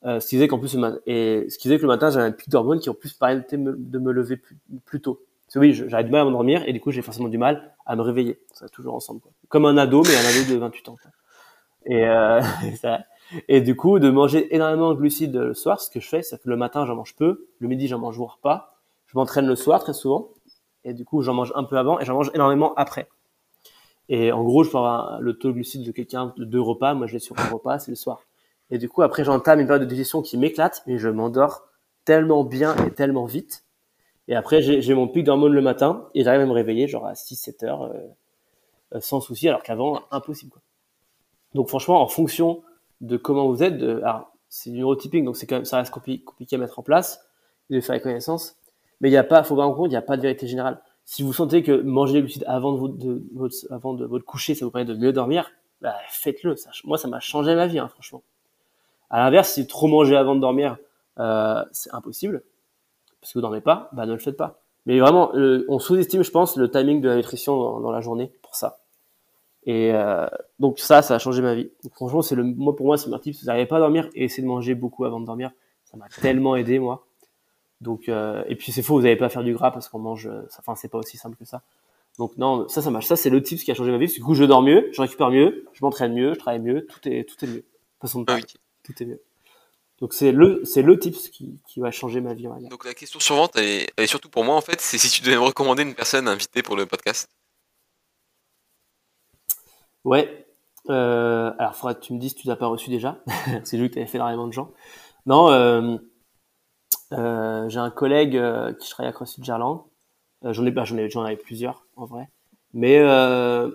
Euh, ce qui faisait qu'en plus, et ce qui faisait que le matin, j'avais un pic d'hormones qui en plus permettait de me lever plus, tôt. Parce que oui, j'avais du mal à m'endormir et du coup, j'ai forcément du mal à me réveiller. Ça va toujours ensemble, quoi. Comme un ado, mais un ado de 28 ans. Quoi. Et, euh, et du coup, de manger énormément de glucides le soir, ce que je fais, c'est que le matin, j'en mange peu, le midi, j'en mange voire pas. Je m'entraîne le soir très souvent, et du coup, j'en mange un peu avant et j'en mange énormément après. Et en gros, je avoir le taux de de quelqu'un de deux repas. Moi, je l'ai sur un repas, c'est le soir. Et du coup, après, j'entame une période de digestion qui m'éclate, mais je m'endors tellement bien et tellement vite. Et après, j'ai mon pic d'hormones le matin et j'arrive à me réveiller genre à 6-7 heures euh, euh, sans souci, alors qu'avant, impossible. Quoi. Donc franchement, en fonction de comment vous êtes, de, c'est du neurotyping, donc c'est quand même, ça reste compliqué à mettre en place, de faire les connaissances. Mais il n'y a pas, faut voir en compte, il n'y a pas de vérité générale. Si vous sentez que manger des glucides avant de, de, votre, avant de votre coucher, ça vous permet de mieux dormir, bah, faites-le. moi, ça m'a changé ma vie, hein, franchement. À l'inverse, si trop manger avant de dormir, euh, c'est impossible, parce que vous dormez pas, bah ne le faites pas. Mais vraiment, on sous-estime, je pense, le timing de la nutrition dans, dans la journée pour ça. Et euh, donc ça, ça a changé ma vie. Donc, franchement, c'est le, moi pour moi, c'est mon type. Si vous n'arrivez pas à dormir, et essayez de manger beaucoup avant de dormir. Ça m'a tellement aidé, moi. Donc, euh, et puis c'est faux, vous n'allez pas faire du gras parce qu'on mange. Enfin, c'est pas aussi simple que ça. Donc non, ça, ça marche. Ça, c'est le type qui a changé ma vie. Du coup, je dors mieux, je récupère mieux, je m'entraîne mieux, je travaille mieux, tout est, tout est mieux. Façon de parler. Tout est mieux. Donc c'est le, c'est le tips qui, qui va changer ma vie. Donc la question suivante, elle est, surtout pour moi en fait, c'est si tu devais me recommander une personne invitée pour le podcast. Ouais. Euh, alors, faudra que tu me dises si tu l'as pas reçu déjà. c'est juste que tu avais fait énormément de gens. Non, euh, euh, j'ai un collègue euh, qui travaille à CrossFit Gerland. Euh, j'en ai, bah, j'en ai, j'en avais plusieurs en vrai. Mais euh,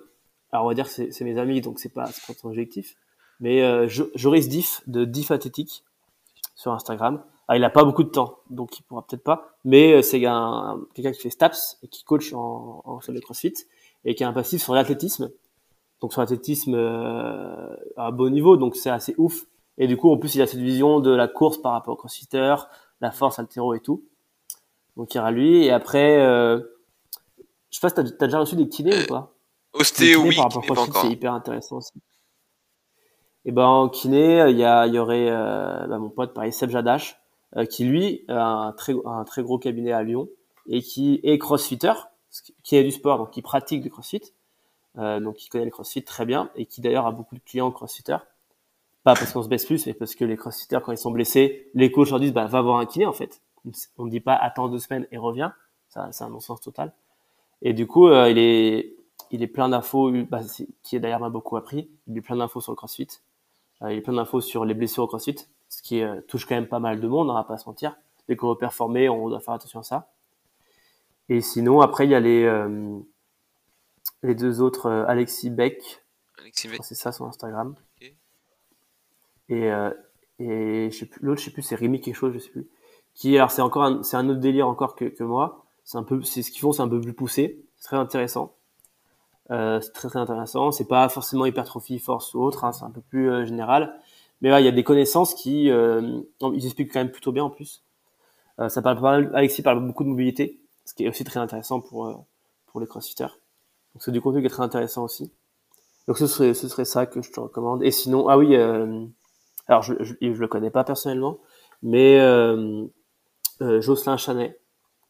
alors on va dire c'est, c'est mes amis, donc c'est pas, c'est pas ton objectif. Mais euh, Joris Diff de Diff Athlétique sur Instagram. Ah, il a pas beaucoup de temps, donc il pourra peut-être pas. Mais c'est un, quelqu'un qui fait Staps et qui coach en, en salle de CrossFit et qui a un passif sur l'athlétisme. Donc sur l'athlétisme à bon niveau, donc c'est assez ouf. Et du coup, en plus, il a cette vision de la course par rapport au crossfitter, la force, altéro et tout. Donc il y aura lui. Et après, euh, je sais pas si t'as as déjà reçu des kinés ou pas? Ostéo, oui, par rapport au crossfit, c'est hyper intéressant aussi. Et ben en kiné, il y, a, y aurait euh, bah, mon pote pareil Seb Jadash, euh, qui lui a un très, un très gros cabinet à Lyon et qui est crossfitter, qui est du sport, donc qui pratique du crossfit, euh, donc qui connaît le crossfit très bien et qui d'ailleurs a beaucoup de clients crossfitters. Pas parce qu'on se baisse plus, mais parce que les crossfitters quand ils sont blessés, les coachs leur disent bah va voir un kiné en fait. On ne dit pas attends deux semaines et reviens, ça c'est un non-sens total. Et du coup euh, il est il est plein d'infos, bah, qui d'ailleurs m'a beaucoup appris. Il est plein d'infos sur le CrossFit. Euh, il a plein d'infos sur les blessures au CrossFit, ce qui euh, touche quand même pas mal de monde, on va pas se mentir. Dès qu'on veut performer, on doit faire attention à ça. Et sinon, après, il y a les, euh, les deux autres, Alexis Beck. Alexis Beck. C'est ça son Instagram. Et, et je sais plus, l'autre, je sais plus, c'est Rémi quelque chose, je sais plus. Qui, alors c'est encore un, c'est un autre délire encore que, que moi. C'est un peu, c'est ce qu'ils font, c'est un peu plus poussé. C'est très intéressant. Euh, c'est très très intéressant. C'est pas forcément hypertrophie, force ou autre, hein, c'est un peu plus euh, général. Mais il y a des connaissances qui, euh, ils expliquent quand même plutôt bien en plus. Euh, ça parle pas Alexis parle beaucoup de mobilité, ce qui est aussi très intéressant pour pour les crossfitters. Donc c'est du contenu qui est très intéressant aussi. Donc ce serait ce serait ça que je te recommande. Et sinon, ah oui, alors je, je, je le connais pas personnellement, mais Jocelyn Chanet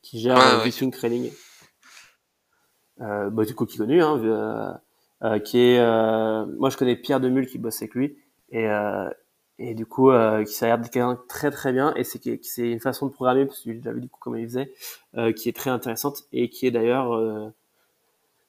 qui gère ah, ouais. Training euh, bah, du coup qui est connu, hein, euh, euh, qui est, euh, moi je connais Pierre Demule qui bosse avec lui et et du coup qui s'est l'air quelqu'un très très bien et c'est c'est une façon de programmer parce que j'avais du coup comment il faisait qui est très intéressante et qui est d'ailleurs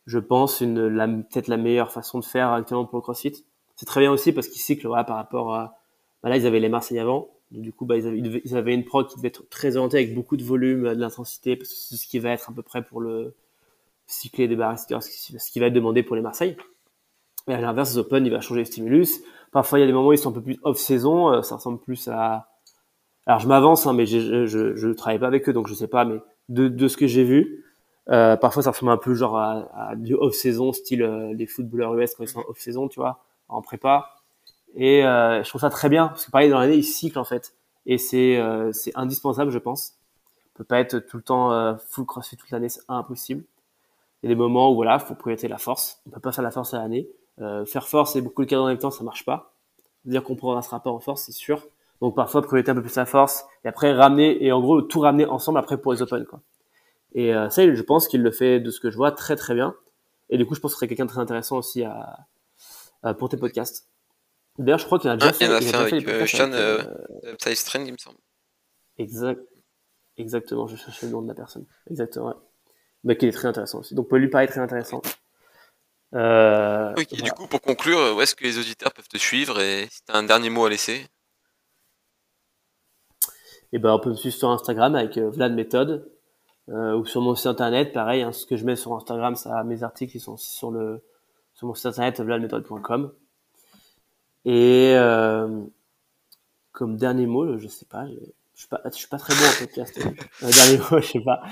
je pense une la peut-être la meilleure façon de faire actuellement pour le CrossFit c'est très bien aussi parce qu'ils cyclent voilà, par rapport à bah là ils avaient les Marseillais avant du coup bah, ils, avaient, une prod qui devait être très orientée avec beaucoup de volume de l'intensité parce que c'est ce qui va être à peu près pour le cycler des barres, ce qui va être demandé pour les Marseille. Et à l'inverse, Open, il va changer le stimulus. Parfois, il y a des moments où ils sont un peu plus off-saison, euh, ça ressemble plus à... Alors, je m'avance, hein, mais je, je travaille pas avec eux, donc je sais pas, mais de, ce que j'ai vu, euh, parfois ça ressemble un peu genre à, du off-saison, style euh, les footballeurs US quand ils sont off-saison, tu vois, en prépa. Et euh, je trouve ça très bien, parce que pareil, dans l'année, ils cyclent en fait. Et c'est euh, c'est indispensable, je pense. On peut pas être tout le temps full crossfit toute l'année, c'est impossible. Il y a des moments où voilà, faut prioriser la force. On peut pas faire la force à l'année. Euh, faire force et beaucoup de cas en même temps, ça marche pas. Dire qu'on progressera pas en force, c'est sûr. Donc parfois priorité un peu plus la force et après ramener et en gros tout ramener ensemble après pour les open quoi. Et euh, ça, je pense qu'il le fait de ce que je vois très très bien. Et du coup, je pense que ce serait quelqu'un de très intéressant aussi à, à pour tes podcasts. D'ailleurs, je crois qu'il a déjà ah, fait, il il a fait, avec, euh, Sean euh, euh, il me semble. Exact. Exactement, je cherchais le nom de la personne. Exactement. Ouais mais qui est très intéressant aussi. Donc, peut lui paraître très intéressant. Euh, oui, et du coup, pour conclure, où est-ce que les auditeurs peuvent te suivre et si tu as un dernier mot à laisser? Eh ben, on peut me suivre sur Instagram avec euh, Vlad Méthode euh, ou sur mon site internet. Pareil, hein, ce que je mets sur Instagram, ça, mes articles ils sont aussi sur le sur mon site internet vladméthode.com. Et euh, comme dernier mot, je sais pas, je, je suis pas, je suis pas très bon en podcast. un dernier mot, je sais pas.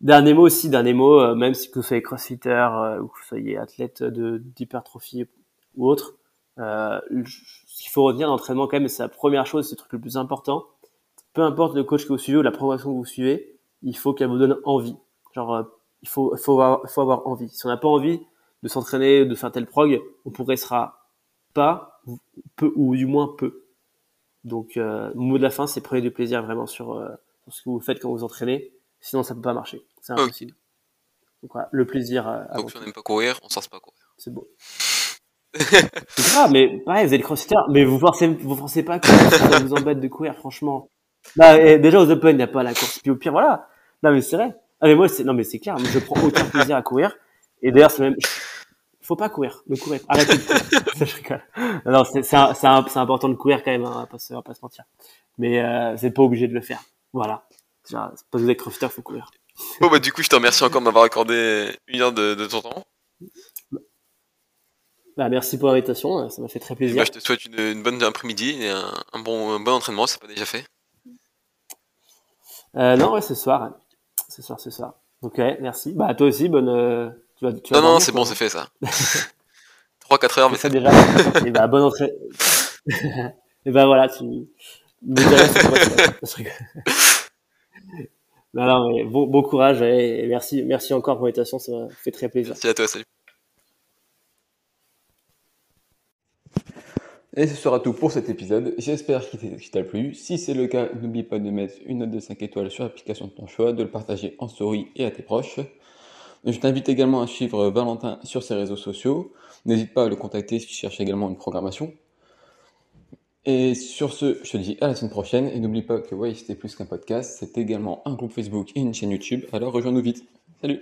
Dernier mot aussi, dernier mot, euh, même si que vous soyez crossfitter euh, ou que vous soyez athlète de d'hypertrophie ou autre, euh, ce qu'il faut retenir l'entraînement quand même, c'est la première chose, c'est le truc le plus important. Peu importe le coach que vous suivez ou la progression que vous suivez, il faut qu'elle vous donne envie. Genre, euh, il faut, faut, avoir, faut avoir envie. Si on n'a pas envie de s'entraîner, de faire tel prog, on progressera pas, peu ou du moins peu. Donc, euh, mot de la fin, c'est prenez du plaisir vraiment sur, euh, sur, ce que vous faites quand vous entraînez. Sinon, ça peut pas marcher. C'est impossible. Donc voilà, le plaisir. Euh, Donc si on n'aime pas courir, on s'en pas courir. C'est beau. c'est grave, mais pareil, vous êtes crossfitter, mais vous forcez, vous forcez pas que ça vous embête de courir, franchement. Bah, et déjà aux Open, il n'y a pas la course. Puis au pire, voilà. Non, mais c'est vrai. Ah, mais moi, c'est, non, mais c'est clair. Je prends aucun plaisir à courir. Et d'ailleurs, c'est même, faut pas courir. Ne courez pas. Arrêtez de courir. Ça, je rigole. Non, c'est, c'est, c'est, c'est important de courir quand même, hein, on va pas se, on va pas se mentir. Mais, euh, vous n'êtes pas obligé de le faire. Voilà. C'est pas que vous êtes crossfitter, faut courir. Bon, bah, du coup, je te remercie encore de m'avoir accordé une heure de, de ton temps. Bah, merci pour l'invitation, ça m'a fait très plaisir. Bah, je te souhaite une, une bonne après-midi et un, un, bon, un bon entraînement, c'est pas déjà fait. Euh, non, ouais, ce soir. Ce soir, ce soir. Ok, merci. Bah, toi aussi, bonne. Euh, tu vas, tu vas non, non, c'est bon, c'est fait ça. 3-4 heures, mais c'est déjà. et bah, bonne entrée. et bah, voilà, tu. non, non, mais bon, bon courage et merci, merci encore pour l'invitation, ça m'a fait très plaisir. Merci à toi, salut. Et ce sera tout pour cet épisode. J'espère qu'il t'a plu. Si c'est le cas, n'oublie pas de mettre une note de 5 étoiles sur l'application de ton choix, de le partager en story et à tes proches. Je t'invite également à suivre Valentin sur ses réseaux sociaux. N'hésite pas à le contacter si tu cherches également une programmation. Et sur ce, je te dis à la semaine prochaine. Et n'oublie pas que ouais, c'était plus qu'un podcast. C'est également un groupe Facebook et une chaîne YouTube. Alors rejoins-nous vite. Salut